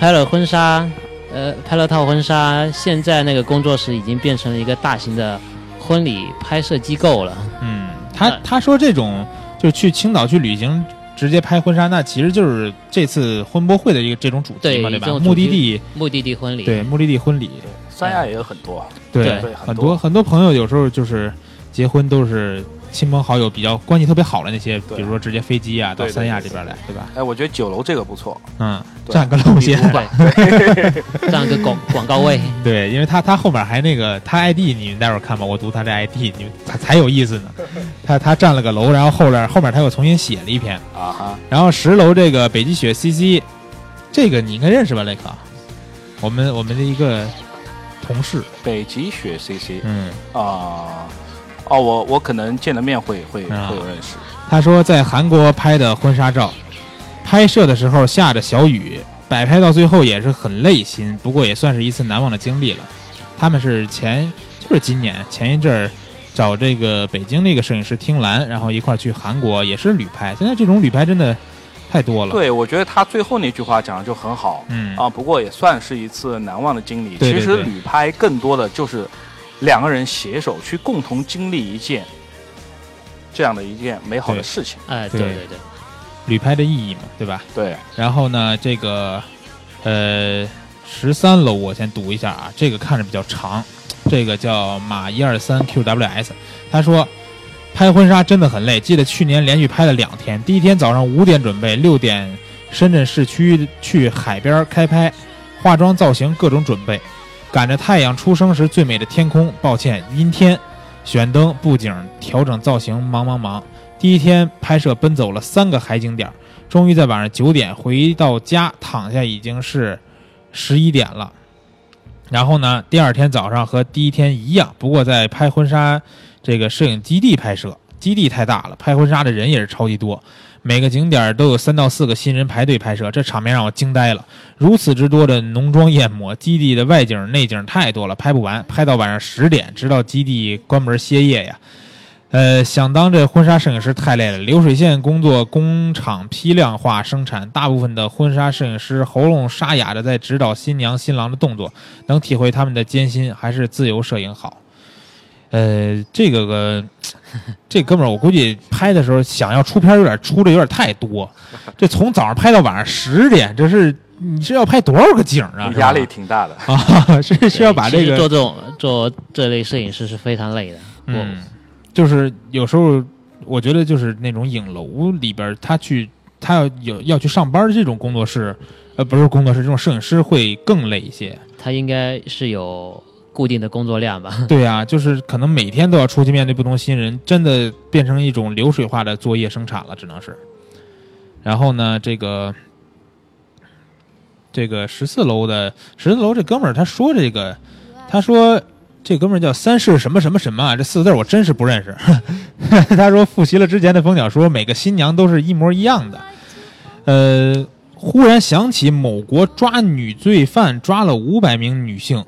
拍了婚纱，呃，拍了套婚纱，现在那个工作室已经变成了一个大型的婚礼拍摄机构了。嗯，他他说这种就是去青岛去旅行，直接拍婚纱，那其实就是这次婚博会的一个这种主题嘛，对吧？目的地目的地婚礼，对目的地婚礼，三亚也有很多，对对很多很多朋友有时候就是结婚都是亲朋好友比较关系特别好的那些，比如说直接飞机啊到三亚这边来，对吧？哎，我觉得酒楼这个不错，嗯，占个路线。对，占 个广广告位。对，因为他他后面还那个他 ID，你们待会儿看吧，我读他这 ID，你们才才有意思呢。他他占了个楼，然后后边后面他又重新写了一篇，啊哈，然后十楼这个北极雪 CC，这个你应该认识吧，雷克？我们我们的一个同事，北极雪 CC 嗯，啊，哦，我我可能见了面会会啊会有认识，他说在韩国拍的婚纱照，拍摄的时候下着小雨，摆拍到最后也是很累心，不过也算是一次难忘的经历了。他们是前就是今年前一阵儿找这个北京那个摄影师听兰，然后一块儿去韩国也是旅拍。现在这种旅拍真的太多了。，对我觉得他最后那句话讲的就很好，嗯啊，不过也算是一次难忘的经历。对对对其实旅拍更多的就是两个人携手去共同经历一件这样的一件美好的事情。哎，对。对对对，旅拍的意义嘛，对吧？对，然后呢，这个呃十三楼我先读一下啊，这个看着比较长，这个叫马一二三 QWS，他说拍婚纱真的很累，记得去年连续拍了两天，第一天早上五点准备，六点深圳市区去海边开拍，化妆造型各种准备，赶着太阳出生时最美的天空，抱歉阴天，选灯布景调整造型，忙忙忙。第一天拍摄奔走了三个海景点，终于在晚上九点回到家，躺下已经是十一点了。然后呢，第二天早上和第一天一样，不过在拍婚纱这个摄影基地拍摄，基地太大了，拍婚纱的人也是超级多，每个景点都有三到四个新人排队拍摄，这场面让我惊呆了。如此之多的浓妆艳抹，基地的外景内景太多了，拍不完，拍到晚上十点，直到基地关门歇业呀。呃，想当这婚纱摄影师太累了，流水线工作，工厂批量化生产，大部分的婚纱摄影师喉咙沙哑的在指导新娘新郎的动作，能体会他们的艰辛，还是自由摄影好。呃，这个个，这哥们儿，我估计拍的时候想要出片有点出的有点太多，这从早上拍到晚上十点，这是你是要拍多少个景啊？压力挺大的。啊，是需要把这个做这种做这类摄影师是非常累的。嗯，就是有时候我觉得就是那种影楼里边，他去他要有要去上班这种工作室，呃，不是工作室，这种摄影师会更累一些。他应该是有固定的工作量吧？对呀、就是可能每天都要出去面对不同新人，真的变成一种流水化的作业生产了，只能是。然后呢，这个这个十四楼的十四楼这哥们儿他说这个，他说这哥们儿叫三世什么什么什么啊，这四个字我真是不认识。他说复习了之前的蜂鸟说，每个新娘都是一模一样的。呃，忽然想起某国抓女罪犯抓了五百名女性，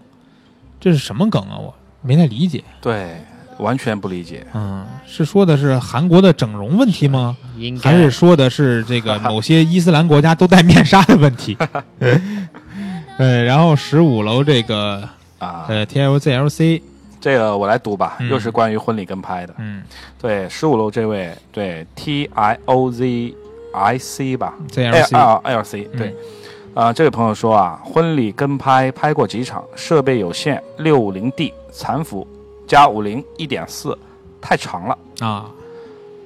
这是什么梗啊？我没太理解。对，完全不理解。嗯，是说的是韩国的整容问题吗？应该还是说的是这个 某些伊斯兰国家都戴面纱的问题？呃，然后十五楼这个啊，呃 TLZLC，这个我来读吧，嗯又是关于婚礼跟拍的。嗯对，十五楼这位，对 T I O Z I C 吧啊 L C 嗯对。啊、这位朋友说啊，婚礼跟拍拍过几场，设备有限，六五零 D 残幅加五零一点四，太长了。啊，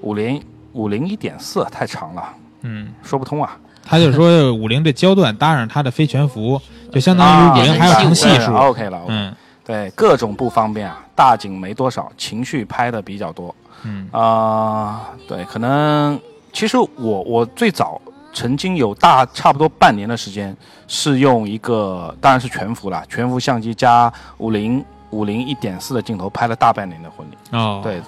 五零五零一点四太长了，嗯，说不通啊。他就说五菱这焦段搭上他的飞全幅，就相当于五菱还有成系数。啊 OK 了嗯对，各种不方便啊，大景没多少，情绪拍的比较多。嗯啊、对，可能其实我我最早曾经有大差不多半年的时间是用一个，当然是全幅了，全幅相机加五零五零一点四的镜头拍了大半年的婚礼。哦，，对，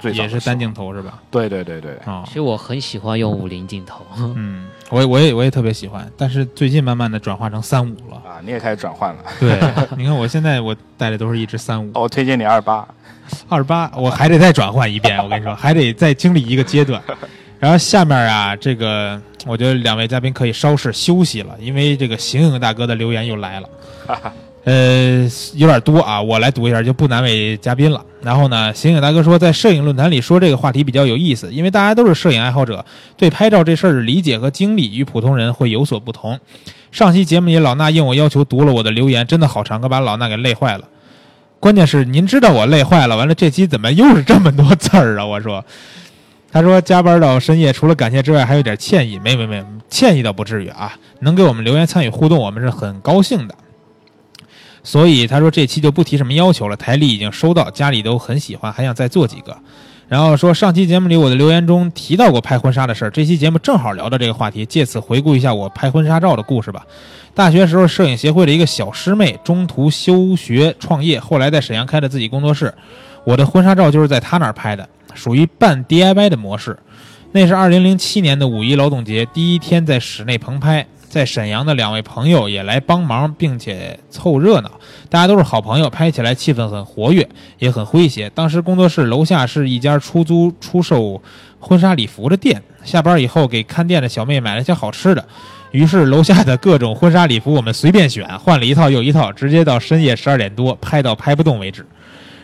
最也是单。镜头是吧？对对对对对，哦其，实我很喜欢用五零镜头，嗯，我也我也我也特别喜欢，但是最近慢慢的转化成三五了。啊，你也开始转换了。对，你看我现在我带的都是一支三五，我推荐你二八。二八，我还得再转换一遍。我跟你说，还得再经历一个阶段。然后下面啊，这个我觉得两位嘉宾可以稍事休息了，因为这个醒醒大哥的留言又来了。呃，有点多啊，我来读一下，就不难为嘉宾了。然后呢，醒醒大哥说，在摄影论坛里说这个话题比较有意思，因为大家都是摄影爱好者，对拍照这事儿的理解和经历与普通人会有所不同。上期节目里，老衲应我要求读了我的留言，真的好长，可把老衲给累坏了。关键是您知道我累坏了，完了这期怎么又是这么多字儿啊？我说，他说加班到深夜，除了感谢之外，还有点歉意。没没没，歉意倒不至于啊，能给我们留言参与互动，我们是很高兴的。所以他说这期就不提什么要求了，台历已经收到，家里都很喜欢，还想再做几个。然后说上期节目里我的留言中提到过拍婚纱的事儿，这期节目正好聊到这个话题，借此回顾一下我拍婚纱照的故事吧。大学时候，摄影协会的一个小师妹，中途休学创业，后来在沈阳开了自己工作室。我的婚纱照就是在她那儿拍的，属于半 DIY 的模式。那是2007年的五一劳动节第一天，在室内棚拍，在沈阳的两位朋友也来帮忙，并且凑热闹。大家都是好朋友，拍起来气氛很活跃，也很诙谐。当时工作室楼下是一家出租出售婚纱礼服的店，下班以后给看店的小妹买了些好吃的。于是楼下的各种婚纱礼服我们随便选，换了一套又一套，直接到深夜十二点多拍到拍不动为止。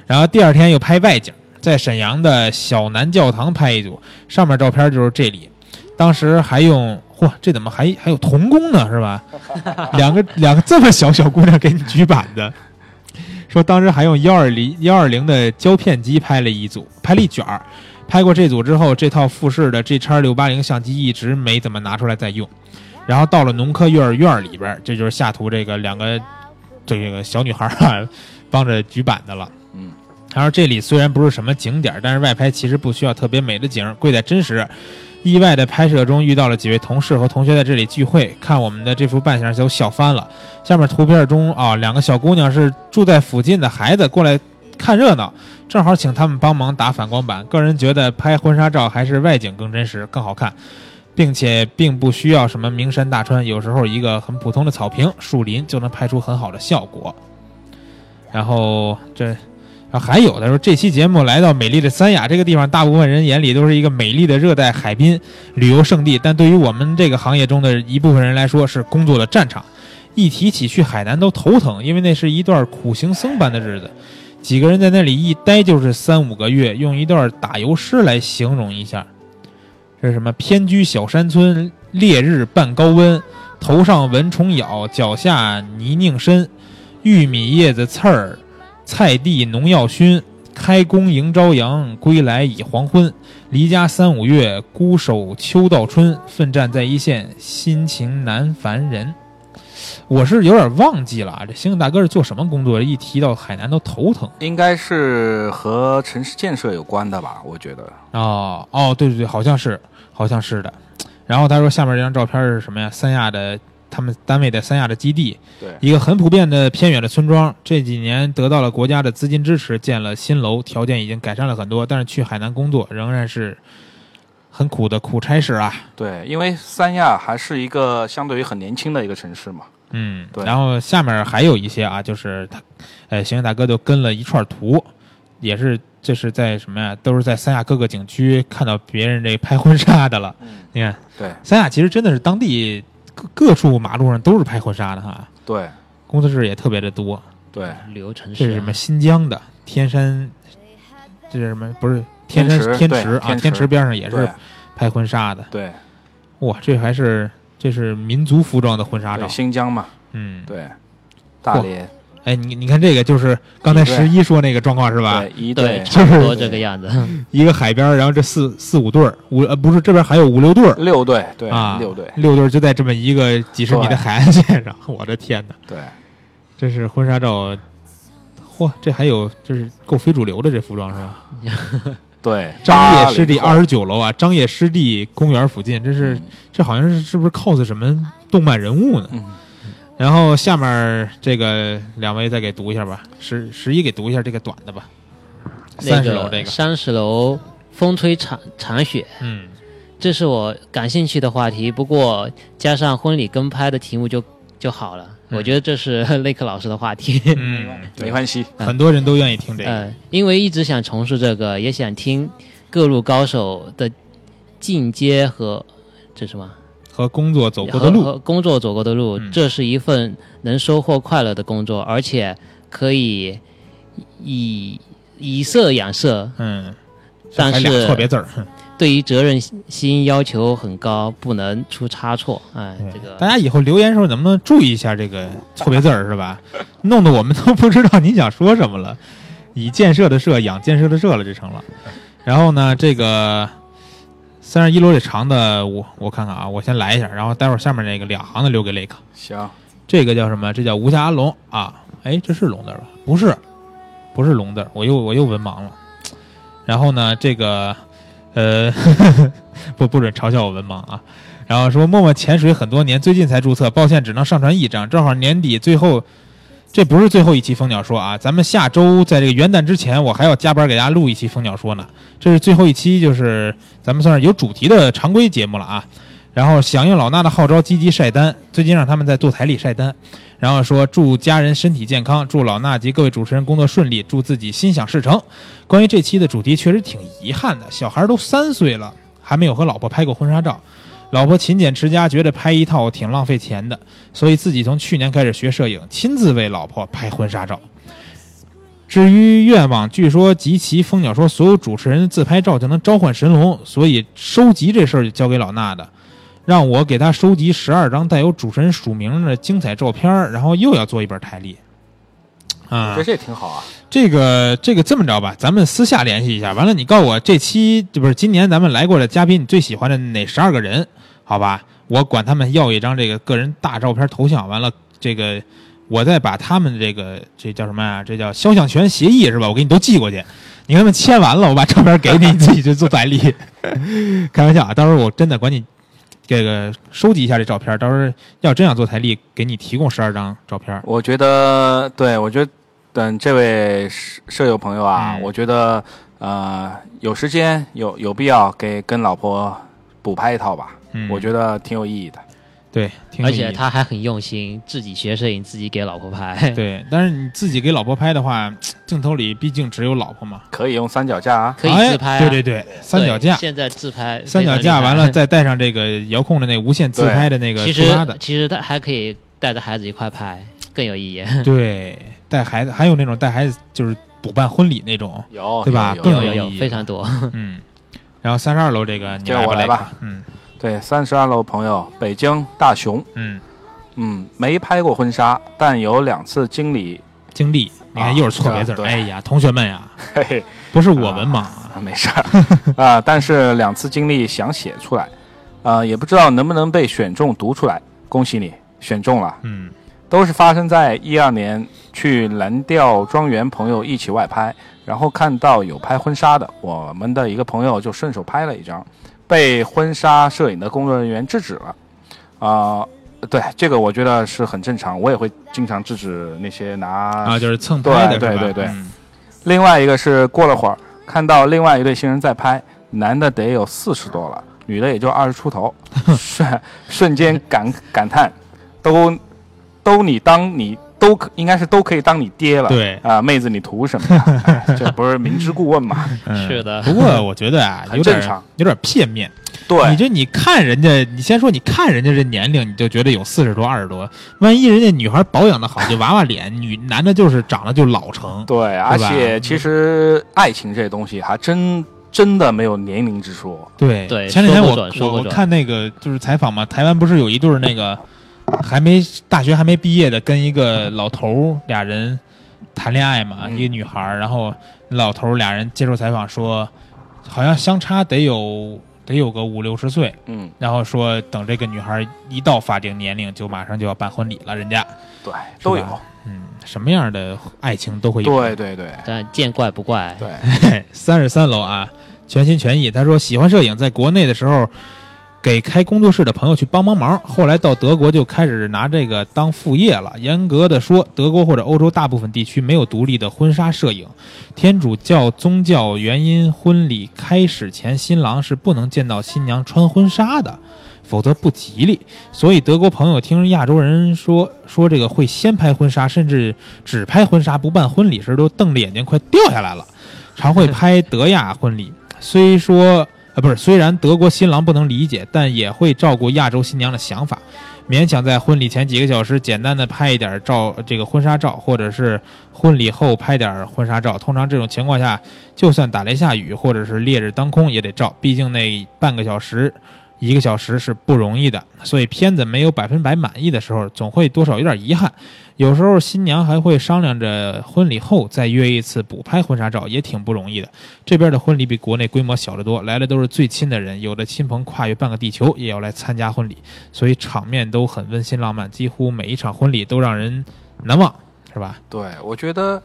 然后第二天又拍外景，在沈阳的小南教堂拍一组，上面照片就是这里。当时还用嚯，这怎么还还有童工呢？是吧？两个两个这么小小姑娘给你举板子，说当时还用幺二零幺二零的胶片机拍了一组，拍了一卷儿。拍过这组之后，这套富士的 G 叉六八零相机一直没怎么拿出来再用。然后到了农科院院里边儿，这就是下图这个两个这个小女孩儿啊，帮着举板的了。嗯，他说这里虽然不是什么景点，但是外拍其实不需要特别美的景，贵在真实。意外的拍摄中遇到了几位同事和同学在这里聚会，看我们的这幅扮相都笑翻了。下面图片中啊，两个小姑娘是住在附近的孩子过来看热闹，正好请他们帮忙打反光板。个人觉得拍婚纱照还是外景更真实、更好看，并且并不需要什么名山大川，有时候一个很普通的草坪、树林就能拍出很好的效果。然后这。还有的说，这期节目来到美丽的三亚这个地方，大部分人眼里都是一个美丽的热带海滨旅游胜地，但对于我们这个行业中的一部分人来说，是工作的战场。一提起去海南都头疼，因为那是一段苦行僧般的日子。几个人在那里一待就是三五个月，用一段打油诗来形容一下。这是什么？偏居小山村，烈日半高温，头上蚊虫咬，脚下泥泞深，玉米叶子刺儿。菜地农药熏，开工迎朝阳，归来已黄昏。离家三五月，孤守秋到春，奋战在一线，心情难烦人。我是有点忘记了啊，这星星大哥是做什么工作？一提到海南都头疼。应该是和城市建设有关的吧？我觉得。哦哦，对对对，好像是，好像是的。然后他说下面这张照片是什么呀？三亚的。他们单位在三亚的基地，对，一个很普遍的偏远的村庄，这几年得到了国家的资金支持，建了新楼，条件已经改善了很多。但是去海南工作仍然是很苦的苦差事啊。对，因为三亚还是一个相对于很年轻的一个城市嘛。嗯，对。然后下面还有一些啊，就是他，呃，行大哥就跟了一串图，也是这是在什么呀？都是在三亚各个景区看到别人这拍婚纱的了。嗯，你看，对，三亚其实真的是当地。各各处马路上都是拍婚纱的哈，对，工作室也特别的多，对，旅游城市、啊。这是什么？新疆的天山，这是什么？不是天山天池啊？天池边上也是拍婚纱的。对，哇，这还是这是民族服装的婚纱照。新疆嘛，嗯，对，大连。哎，你你看这个就是刚才十一说那个状况是吧？对，一对，差不多这个样子。一个海边，然后这四四五对儿，五呃不是这边还有五六对儿六对，对啊，六对，六对就在这么一个几十米的海岸线上，我的天哪！对，这是婚纱照，嚯，这还有这是够非主流的这服装是吧？对，张掖湿地二十九楼啊，张掖湿地公园附近，这是这好像是是不是 cos 什么动漫人物呢？嗯，然后下面这个两位再给读一下吧，十十一给读一下这个短的吧，三十楼这个，三十楼风吹残残雪，嗯，这是我感兴趣的话题。不过加上婚礼跟拍的题目就就好了。嗯。我觉得这是 雷克老师的话题。嗯，没关系，很多人都愿意听这个，呃，因为一直想从事这个，也想听各路高手的进阶和这什么和工作走过的路，和和工作走过的路，嗯这是一份能收获快乐的工作，而且可以以以色养色。嗯，但是错别字儿，对于责任心要求很高，不能出差错。哎，这个大家以后留言的时候能不能注意一下这个错别字儿是吧？弄得我们都不知道你想说什么了，以建设的设养建设的设了，这成了。然后呢，这个三十一楼这长的，我我看看啊，我先来一下，然后待会儿下面那个两行的留给雷克。行，这个叫什么？这叫无暇龙啊！哎，这是龙字吧？不是，不是龙字，我又我又文盲了。然后呢，这个呃，不不准嘲笑我文盲啊。然后说默默潜水很多年，最近才注册，抱歉只能上传一张，正好年底最后。这不是最后一期蜂鸟说啊，咱们下周在这个元旦之前，我还要加班给大家录一期蜂鸟说呢。这是最后一期，就是咱们算是有主题的常规节目了啊。然后响应老衲的号召，积极晒单。最近让他们在坐台里晒单，然后说祝家人身体健康，祝老衲及各位主持人工作顺利，祝自己心想事成。关于这期的主题，确实挺遗憾的，小孩都三岁了，还没有和老婆拍过婚纱照。老婆勤俭持家，觉得拍一套挺浪费钱的，所以自己从去年开始学摄影，亲自为老婆拍婚纱照。至于愿望，据说集齐蜂鸟说所有主持人自拍照就能召唤神龙，所以收集这事儿就交给老衲的，让我给他收集十二张带有主持人署名的精彩照片，然后又要做一本台历。啊我觉得，这也挺好啊。这个这个这么着吧，咱们私下联系一下，完了你告诉我这期这不是今年咱们来过的嘉宾，你最喜欢的哪十二个人？好吧，我管他们要一张这个个人大照片头像，完了这个我再把他们这个这叫什么呀？这叫肖像权协议是吧？我给你都寄过去，你给他们签完了，我把照片给你，你自己去做代理。开玩笑啊，到时候我真的管你这个收集一下这照片，到时候要真想做台历，给你提供十二张照片。我觉得，对我觉得等这位舍舍友朋友啊，嗯我觉得呃有时间有有必要给跟老婆补拍一套吧，嗯，我觉得挺有意义的。对，挺而且他还很用心，自己学摄影，自己给老婆拍。对，但是你自己给老婆拍的话，镜头里毕竟只有老婆嘛，可以用三脚架啊，可以自拍、啊。哎对对对，三脚架，现在自拍三脚架完了，再带上这个遥控的那无线自拍的那个其实，其实他还可以带着孩子一块拍，更有意义。对，带孩子还有那种带孩子就是补办婚礼那种，有对吧？有更有有有有意义。非常多。嗯。然后三十二楼这个你这个来吧，我来吧。嗯对，三十二楼朋友，北京大熊，嗯，嗯，没拍过婚纱，但有两次经历，经历，你看又是错别字，啊对。哎呀，同学们呀，嘿嘿，不是我文盲没事儿。啊，但是两次经历想写出来，啊，也不知道能不能被选中读出来，恭喜你选中了。嗯。都是发生在一二年去蓝调庄园，朋友一起外拍，然后看到有拍婚纱的，我们的一个朋友就顺手拍了一张，被婚纱摄影的工作人员制止了。啊、对这个我觉得是很正常，我也会经常制止那些拿。啊，就是蹭？对对对对嗯另外一个是过了会儿看到另外一对新人在拍，男的得有四十多了，女的也就二十出头，瞬瞬间感感叹，都都你当你都可应该是都可以当你爹了。对啊、妹子你图什么呀？哎这不是明知故问嘛？嗯 是的不过我觉得啊，很有点正常有点片面。你对，这你看人家，你先说你看人家这年龄，你就觉得有四十多、二十多，万一人家女孩保养的好，就娃娃脸，女男的就是长得就老成。对，而且其实爱情这东西还真真的没有年龄之说。对对前两天我我看那个就是采访嘛，台湾不是有一对那个还没大学还没毕业的跟一个老头儿俩人谈恋爱嘛，嗯。一个女孩儿，然后老头儿俩人接受采访说，好像相差得有得有个五六十岁，嗯，然后说等这个女孩一到法定年龄就马上就要办婚礼了，人家。对，都有，嗯，什么样的爱情都会有。对对对。但见怪不怪。对，三十三楼啊，全心全意。他说喜欢摄影，在国内的时候给开工作室的朋友去帮帮忙，后来到德国就开始拿这个当副业了。严格的说，德国或者欧洲大部分地区没有独立的婚纱摄影。天主教宗教原因，婚礼开始前，新郎是不能见到新娘穿婚纱的。否则不吉利，所以德国朋友听亚洲人说说这个会先拍婚纱，甚至只拍婚纱不办婚礼时，都瞪着眼睛快掉下来了。常会拍德亚婚礼，虽说呃不是，虽然德国新郎不能理解，但也会照顾亚洲新娘的想法，勉强在婚礼前几个小时简单的拍一点照，这个婚纱照，或者是婚礼后拍点婚纱照。通常这种情况下，就算打雷下雨或者是烈日当空也得照，毕竟那半个小时。一个小时是不容易的，所以片子没有百分百满意的时候，总会多少有点遗憾。有时候新娘还会商量着婚礼后再约一次补拍婚纱照，也挺不容易的。这边的婚礼比国内规模小得多，来的都是最亲的人，有的亲朋跨越半个地球也要来参加婚礼，所以场面都很温馨浪漫，几乎每一场婚礼都让人难忘，是吧？对，我觉得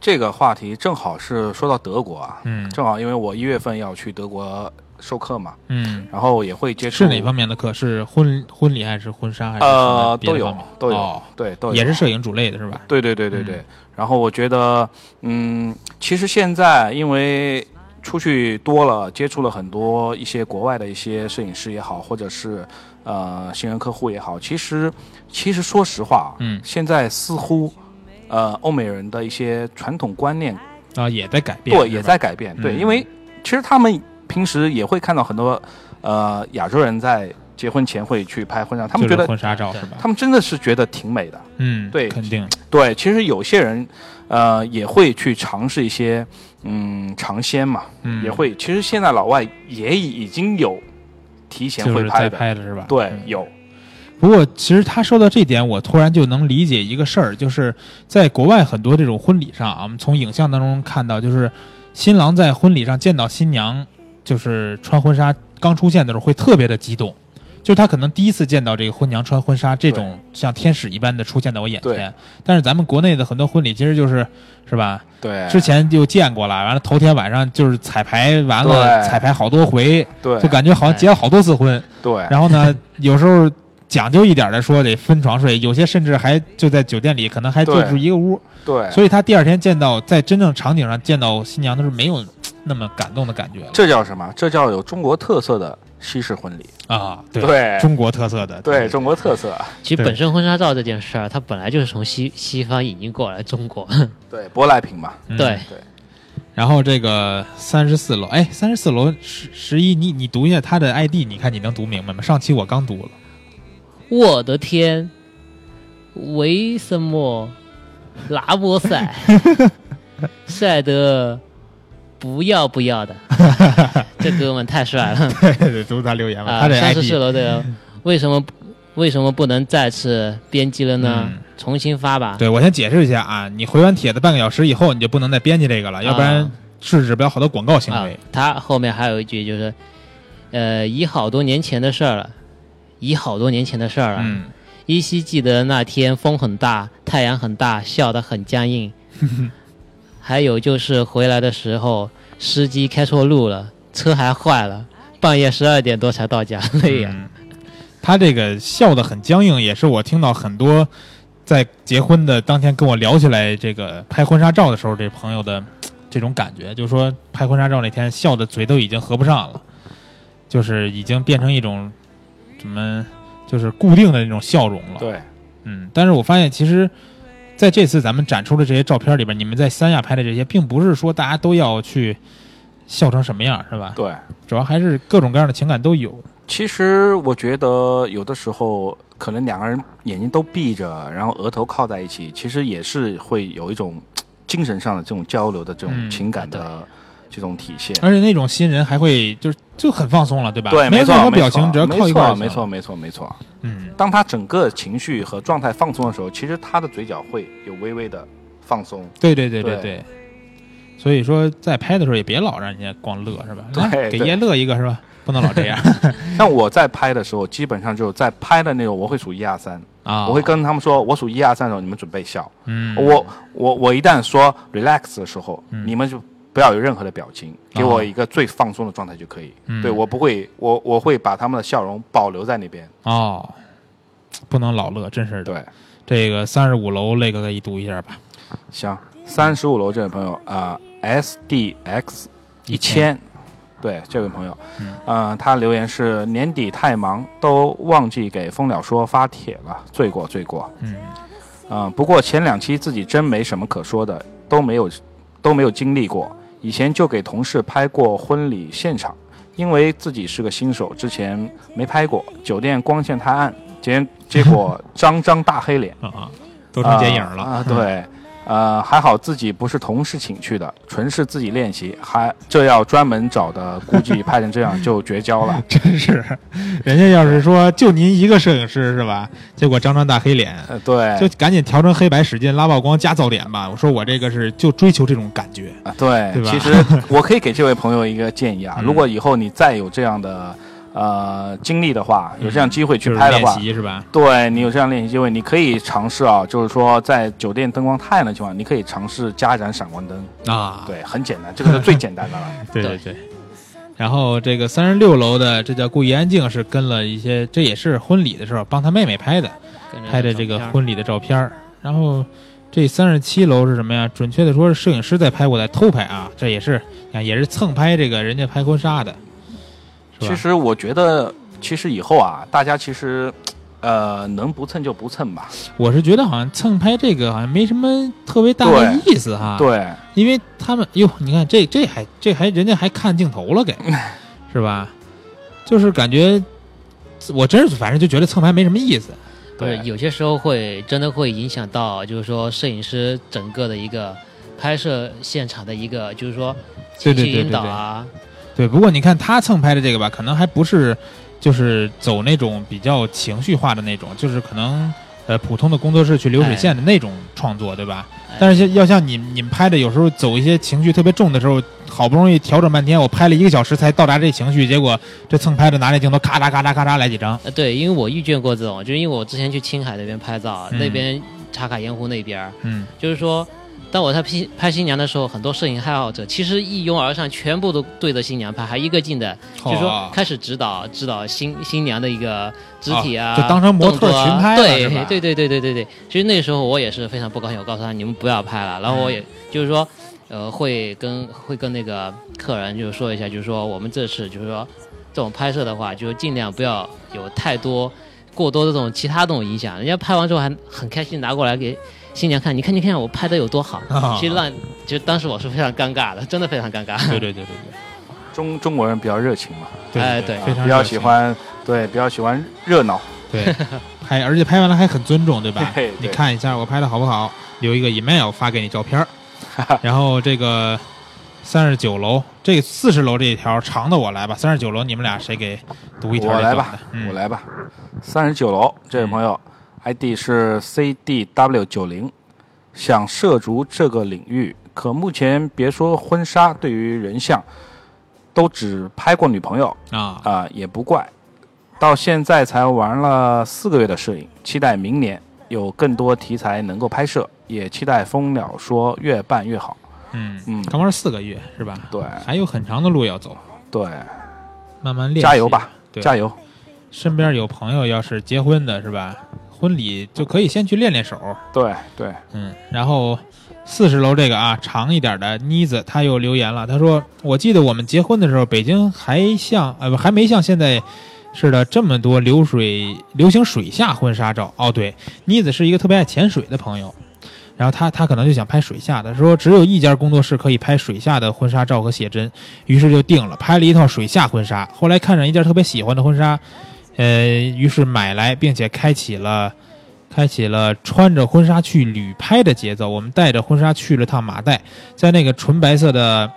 这个话题正好是说到德国啊，嗯正好因为我一月份要去德国授课嘛，嗯，然后也会接触是哪方面的课？是婚婚礼还是婚纱还是呃都有都有、哦。对都有，也是摄影主类的是吧？对对对对对。嗯。然后我觉得，嗯，其实现在因为出去多了，接触了很多一些国外的一些摄影师也好，或者是呃新人客户也好，其实其实说实话，嗯。现在似乎呃欧美人的一些传统观念，啊，也在改变，对，也在改变，对，嗯。因为其实他们平时也会看到很多呃亚洲人在结婚前会去拍婚纱，他们觉得就是婚纱照是吧？他们真的是觉得挺美的。嗯，对肯定，对，其实有些人，呃，也会去尝试一些，嗯，尝鲜嘛，嗯，也会。其实现在老外也已经有提前会拍的，拍的是吧？对嗯，有，不过，其实他说到这点，我突然就能理解一个事儿，就是在国外很多这种婚礼上啊，我们从影像当中看到，就是新郎在婚礼上见到新娘，就是穿婚纱刚出现的时候会特别的激动，就是他可能第一次见到这个婚娘穿婚纱，这种像天使一般的出现在我眼前。但是咱们国内的很多婚礼其实就是是吧？对，之前就见过了，完了头天晚上就是彩排完了，彩排好多回，对，就感觉好像结了好多次婚。对，然后呢，有时候讲究一点的说得分床睡，有些甚至还就在酒店里，可能还就对住一个屋。对，所以他第二天见到在真正场景上见到新娘的时候，没有那么感动的感觉了这叫什么？这叫有中国特色的西式婚礼，啊。对，对，中国特色的，对中国特色，其实本身婚纱照这件事儿，它本来就是从西西方引进过来中国。对舶来品嘛，嗯对，然后这个三十四楼，哎，三十四楼十十一，你你读一下他的 ID，你看你能读明白吗？上期我刚读了。我的天，为什么拉波赛晒得不要不要的？这哥们太帅了对对，读他留言了，啊！三十四楼的为什么为什么不能再次编辑了呢？嗯重新发吧。对我先解释一下啊，你回完帖子半个小时以后，你就不能再编辑这个了，要不然啊制止不了好多广告行啊为。，他后面还有一句就是，呃，已好多年前的事儿了，已好多年前的事儿了。嗯，依稀记得那天风很大，太阳很大，笑得很僵硬。还有就是回来的时候，司机开错路了，车还坏了，半夜十二点多才到家，累呀、嗯他这个笑得很僵硬，也是我听到很多在结婚的当天跟我聊起来这个拍婚纱照的时候，这朋友的这种感觉，就是说拍婚纱照那天笑的嘴都已经合不上了，就是已经变成一种什么，就是固定的那种笑容了。对，嗯，但是我发现其实在这次咱们展出的这些照片里边，你们在三亚拍的这些，并不是说大家都要去笑成什么样，是吧？对。主要还是各种各样的情感都有。其实我觉得有的时候可能两个人眼睛都闭着，然后额头靠在一起，其实也是会有一种精神上的这种交流的这种嗯情感的这种体现。而且那种新人还会就是就很放松了，对吧？对，没错，没任何表情，错只要靠一块没错，没错，没错。嗯，当他整个情绪和状态放松的时候，其实他的嘴角会有微微的放松。对对对对对。所以说，在拍的时候也别老让人家光乐，是吧？对对给爷乐一个是吧？不能老这样 像我在拍的时候，基本上就在拍的那种，我会数一二三，啊！我会跟他们说，我数一二三的时候，你们准备笑。嗯，我我我一旦说 relax 的时候，嗯你们就不要有任何的表情，给我一个最放松的状态就可以。嗯对我不会，我我会把他们的笑容保留在那边。哦，不能老乐，真是的。对，这个三十五楼那个给你读一下吧。行，三十五楼这位朋友啊、s d x 一千，对这位朋友，嗯呃，他留言是年底太忙，都忘记给蜂鸟说发帖了，罪过罪过。嗯嗯、不过前两期自己真没什么可说的，都没有都没有经历过。以前就给同事拍过婚礼现场，因为自己是个新手，之前没拍过，酒店光线太暗，结结果张张大黑脸。啊啊，都成剪影了啊、对，呃，还好自己不是同事请去的，纯是自己练习，还这要专门找的，估计拍成这样就绝交了。真是，人家要是说就您一个摄影师是吧？结果张张大黑脸，呃，对，就赶紧调成黑白使劲拉曝光加噪点吧。我说我这个是就追求这种感觉。啊，对，对吧其实我可以给这位朋友一个建议啊，嗯 如果以后你再有这样的呃经历的话，有这样机会去拍的话，练习是吧？对你有这样练习机会，你可以尝试啊，就是说在酒店灯光太暗的情况，你可以尝试加一盏闪光灯，啊，对，很简单，这个是最简单的了。对对对。然后这个三十六楼的这叫故意安静，是跟了一些，这也是婚礼的时候帮他妹妹拍的，拍的这个婚礼的照片。然后这三十七楼是什么呀？准确的说是摄影师在拍，我在偷拍啊，这也是啊，也是蹭拍这个人家拍婚纱的。其实我觉得，其实以后啊，大家其实，呃，能不蹭就不蹭吧。我是觉得好像蹭拍这个好像没什么特别大的意思哈。，对，因为他们哟，你看这这还这还人家还看镜头了给，是吧？就是感觉我真是反正就觉得蹭拍没什么意思。不是对有些时候会真的会影响到，就是说摄影师整个的一个拍摄现场的一个，就是说对情绪引对对对对不过你看他蹭拍的这个吧，可能还不是就是走那种比较情绪化的那种，就是可能呃普通的工作室去流水线的那种创作，对吧？哎但是要像你你们拍的，有时候走一些情绪特别重的时候，好不容易调整半天，我拍了一个小时才到达这情绪，结果这蹭拍的拿那镜头咔嚓咔嚓咔嚓来几张，呃，对，因为我遇见过这种，就是因为我之前去青海那边拍照，嗯那边茶卡盐湖那边儿，嗯就是说，当我在拍拍新娘的时候，很多摄影爱好者其实一拥而上，全部都对着新娘拍，还一个劲的，就是说哦开始指导指导新新娘的一个肢体啊，就当成模特群拍对对对对对对对。其实那个时候我也是非常不高兴，我告诉他你们不要拍了，然后我也、就是说，呃，会跟会跟那个客人就是说一下，就是说我们这次就是说这种拍摄的话，就是尽量不要有太多过多的这种其他这种影响。人家拍完之后还很开心拿过来给新娘看，你看你看我拍的有多好。啊其实让就当时我是非常尴尬的，真的非常尴尬。对对对对对中中国人比较热情嘛，对，哎对非常比较喜欢，对，比较喜欢热闹。对，拍而且拍完了还很尊重，对吧？你看一下我拍的好不好？留一个 email 发给你照片儿 然后这个三十九楼，这个四十楼这一条长的我来吧，三十九楼你们俩谁给读一条？我来吧，嗯、我。来吧。三十九楼这位朋友、ID 是 CDW 九零，想涉足这个领域，可目前别说婚纱，对于人像，都只拍过女朋友啊，啊、也不怪。到现在才玩了四个月的摄影，期待明年有更多题材能够拍摄，也期待蜂鸟说越办越好。嗯嗯刚玩四个月是吧？对还有很长的路要走，对，慢慢练。加油吧，对加油！身边有朋友要是结婚的是吧？婚礼就可以先去练练手，对对，嗯，然后四十楼这个啊，长一点的妮子，他又留言了，他说：“我记得我们结婚的时候，北京还像呃还没像现在似的这么多流水流行水下婚纱照。”哦，对，妮子是一个特别爱潜水的朋友，然后他他可能就想拍水下的，说只有一家工作室可以拍水下的婚纱照和写真，于是就定了，拍了一套水下婚纱。后来看上一件特别喜欢的婚纱，呃，于是买来，并且开启了。开启了穿着婚纱去旅拍的节奏。我们带着婚纱去了趟马代，在那个纯白色的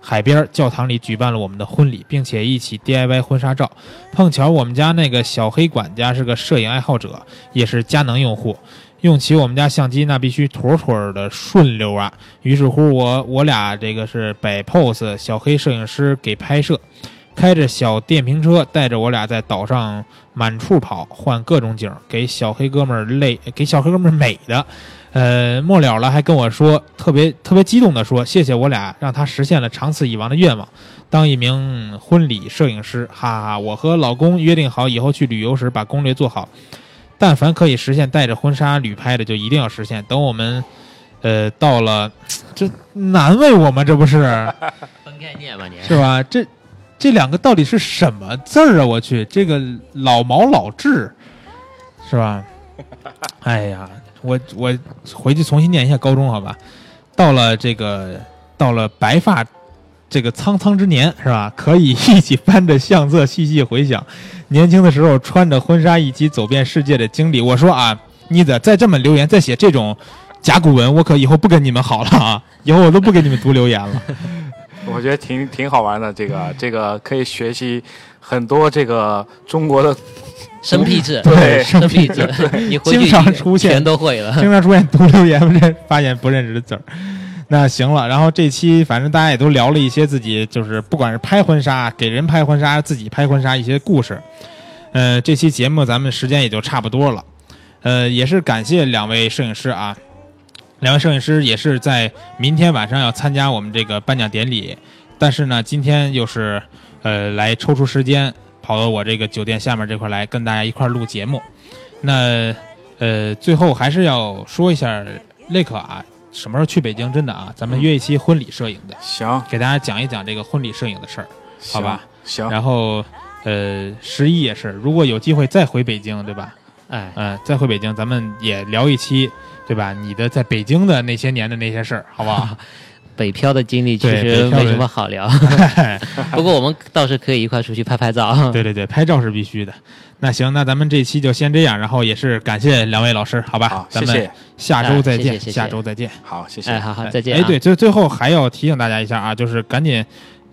海边教堂里举办了我们的婚礼，并且一起 DIY 婚纱照。碰巧我们家那个小黑管家是个摄影爱好者，也是佳能用户，用起我们家相机那必须妥妥的顺溜啊。于是乎我我俩这个是摆 pose，小黑摄影师给拍摄。开着小电瓶车，带着我俩在岛上满处跑，换各种景儿，给小黑哥们儿累，给小黑哥们儿美的。呃，末了了，还跟我说，特别特别激动的说，谢谢我俩，让他实现了长此以往的愿望，当一名婚礼摄影师。哈哈哈！我和老公约定好，以后去旅游时把攻略做好，但凡可以实现带着婚纱旅拍的，就一定要实现。等我们，呃，到了，这难为我吗，这不是？分开念吧，你 是吧？这这两个到底是什么字儿啊？我去，这个老毛老智，是吧？哎呀，我我回去重新念一下高中，好吧？到了这个到了白发这个苍苍之年，是吧？可以一起翻着相册细细回想年轻的时候穿着婚纱一起走遍世界的经历。我说啊，妮子再这么留言，再写这种甲骨文，我可以后不跟你们好了啊！以后我都不给你们读留言了。我觉得挺挺好玩的，这个这个可以学习很多这个中国的 生僻字，对生僻字，你回去经常出现全都会了。经常出现读留言认发现不认识的字儿。那行了，然后这期反正大家也都聊了一些自己，就是不管是拍婚纱、给人拍婚纱、自己拍婚纱一些故事。呃，这期节目咱们时间也就差不多了。呃，也是感谢两位摄影师啊，两位摄影师也是在明天晚上要参加我们这个颁奖典礼，但是呢，今天又是呃来抽出时间跑到我这个酒店下面这块来跟大家一块儿录节目。那呃，最后还是要说一下雷克啊，什么时候去北京？真的啊，咱们约一期婚礼摄影的，行，给大家讲一讲这个婚礼摄影的事儿，好吧？行，然后呃，十一也是，如果有机会再回北京，对吧？哎，嗯、再回北京，咱们也聊一期，对吧？你的在北京的那些年的那些事儿，好不好？北漂的经历其实没什么好聊，不过我们倒是可以一块出去拍拍照。对对对，拍照是必须的。那行，那咱们这期就先这样，然后也是感谢两位老师，好吧？好，咱们谢谢，下周再见，哎谢谢谢谢下周再见。好，谢谢，哎，好好，哎再见、啊。哎，对，最最后还要提醒大家一下啊，就是赶紧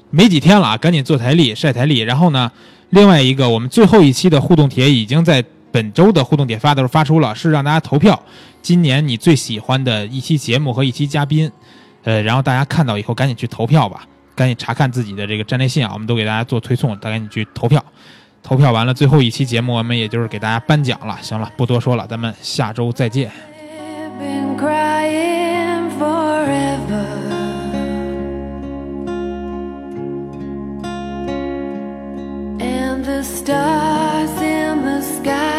没几天了啊，赶紧做台历晒台历。然后呢，另外一个我们最后一期的互动帖已经在本周的互动点发的时候发出了，是让大家投票今年你最喜欢的一期节目和一期嘉宾。呃，然后大家看到以后赶紧去投票吧，赶紧查看自己的这个站内信啊，我们都给大家做推送，大家赶紧去投票。投票完了，最后一期节目我们也就是给大家颁奖了。行了，不多说了，咱们下周再见。the stars in the sky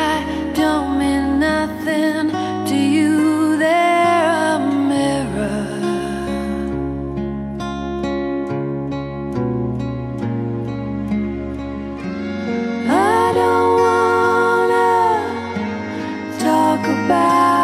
about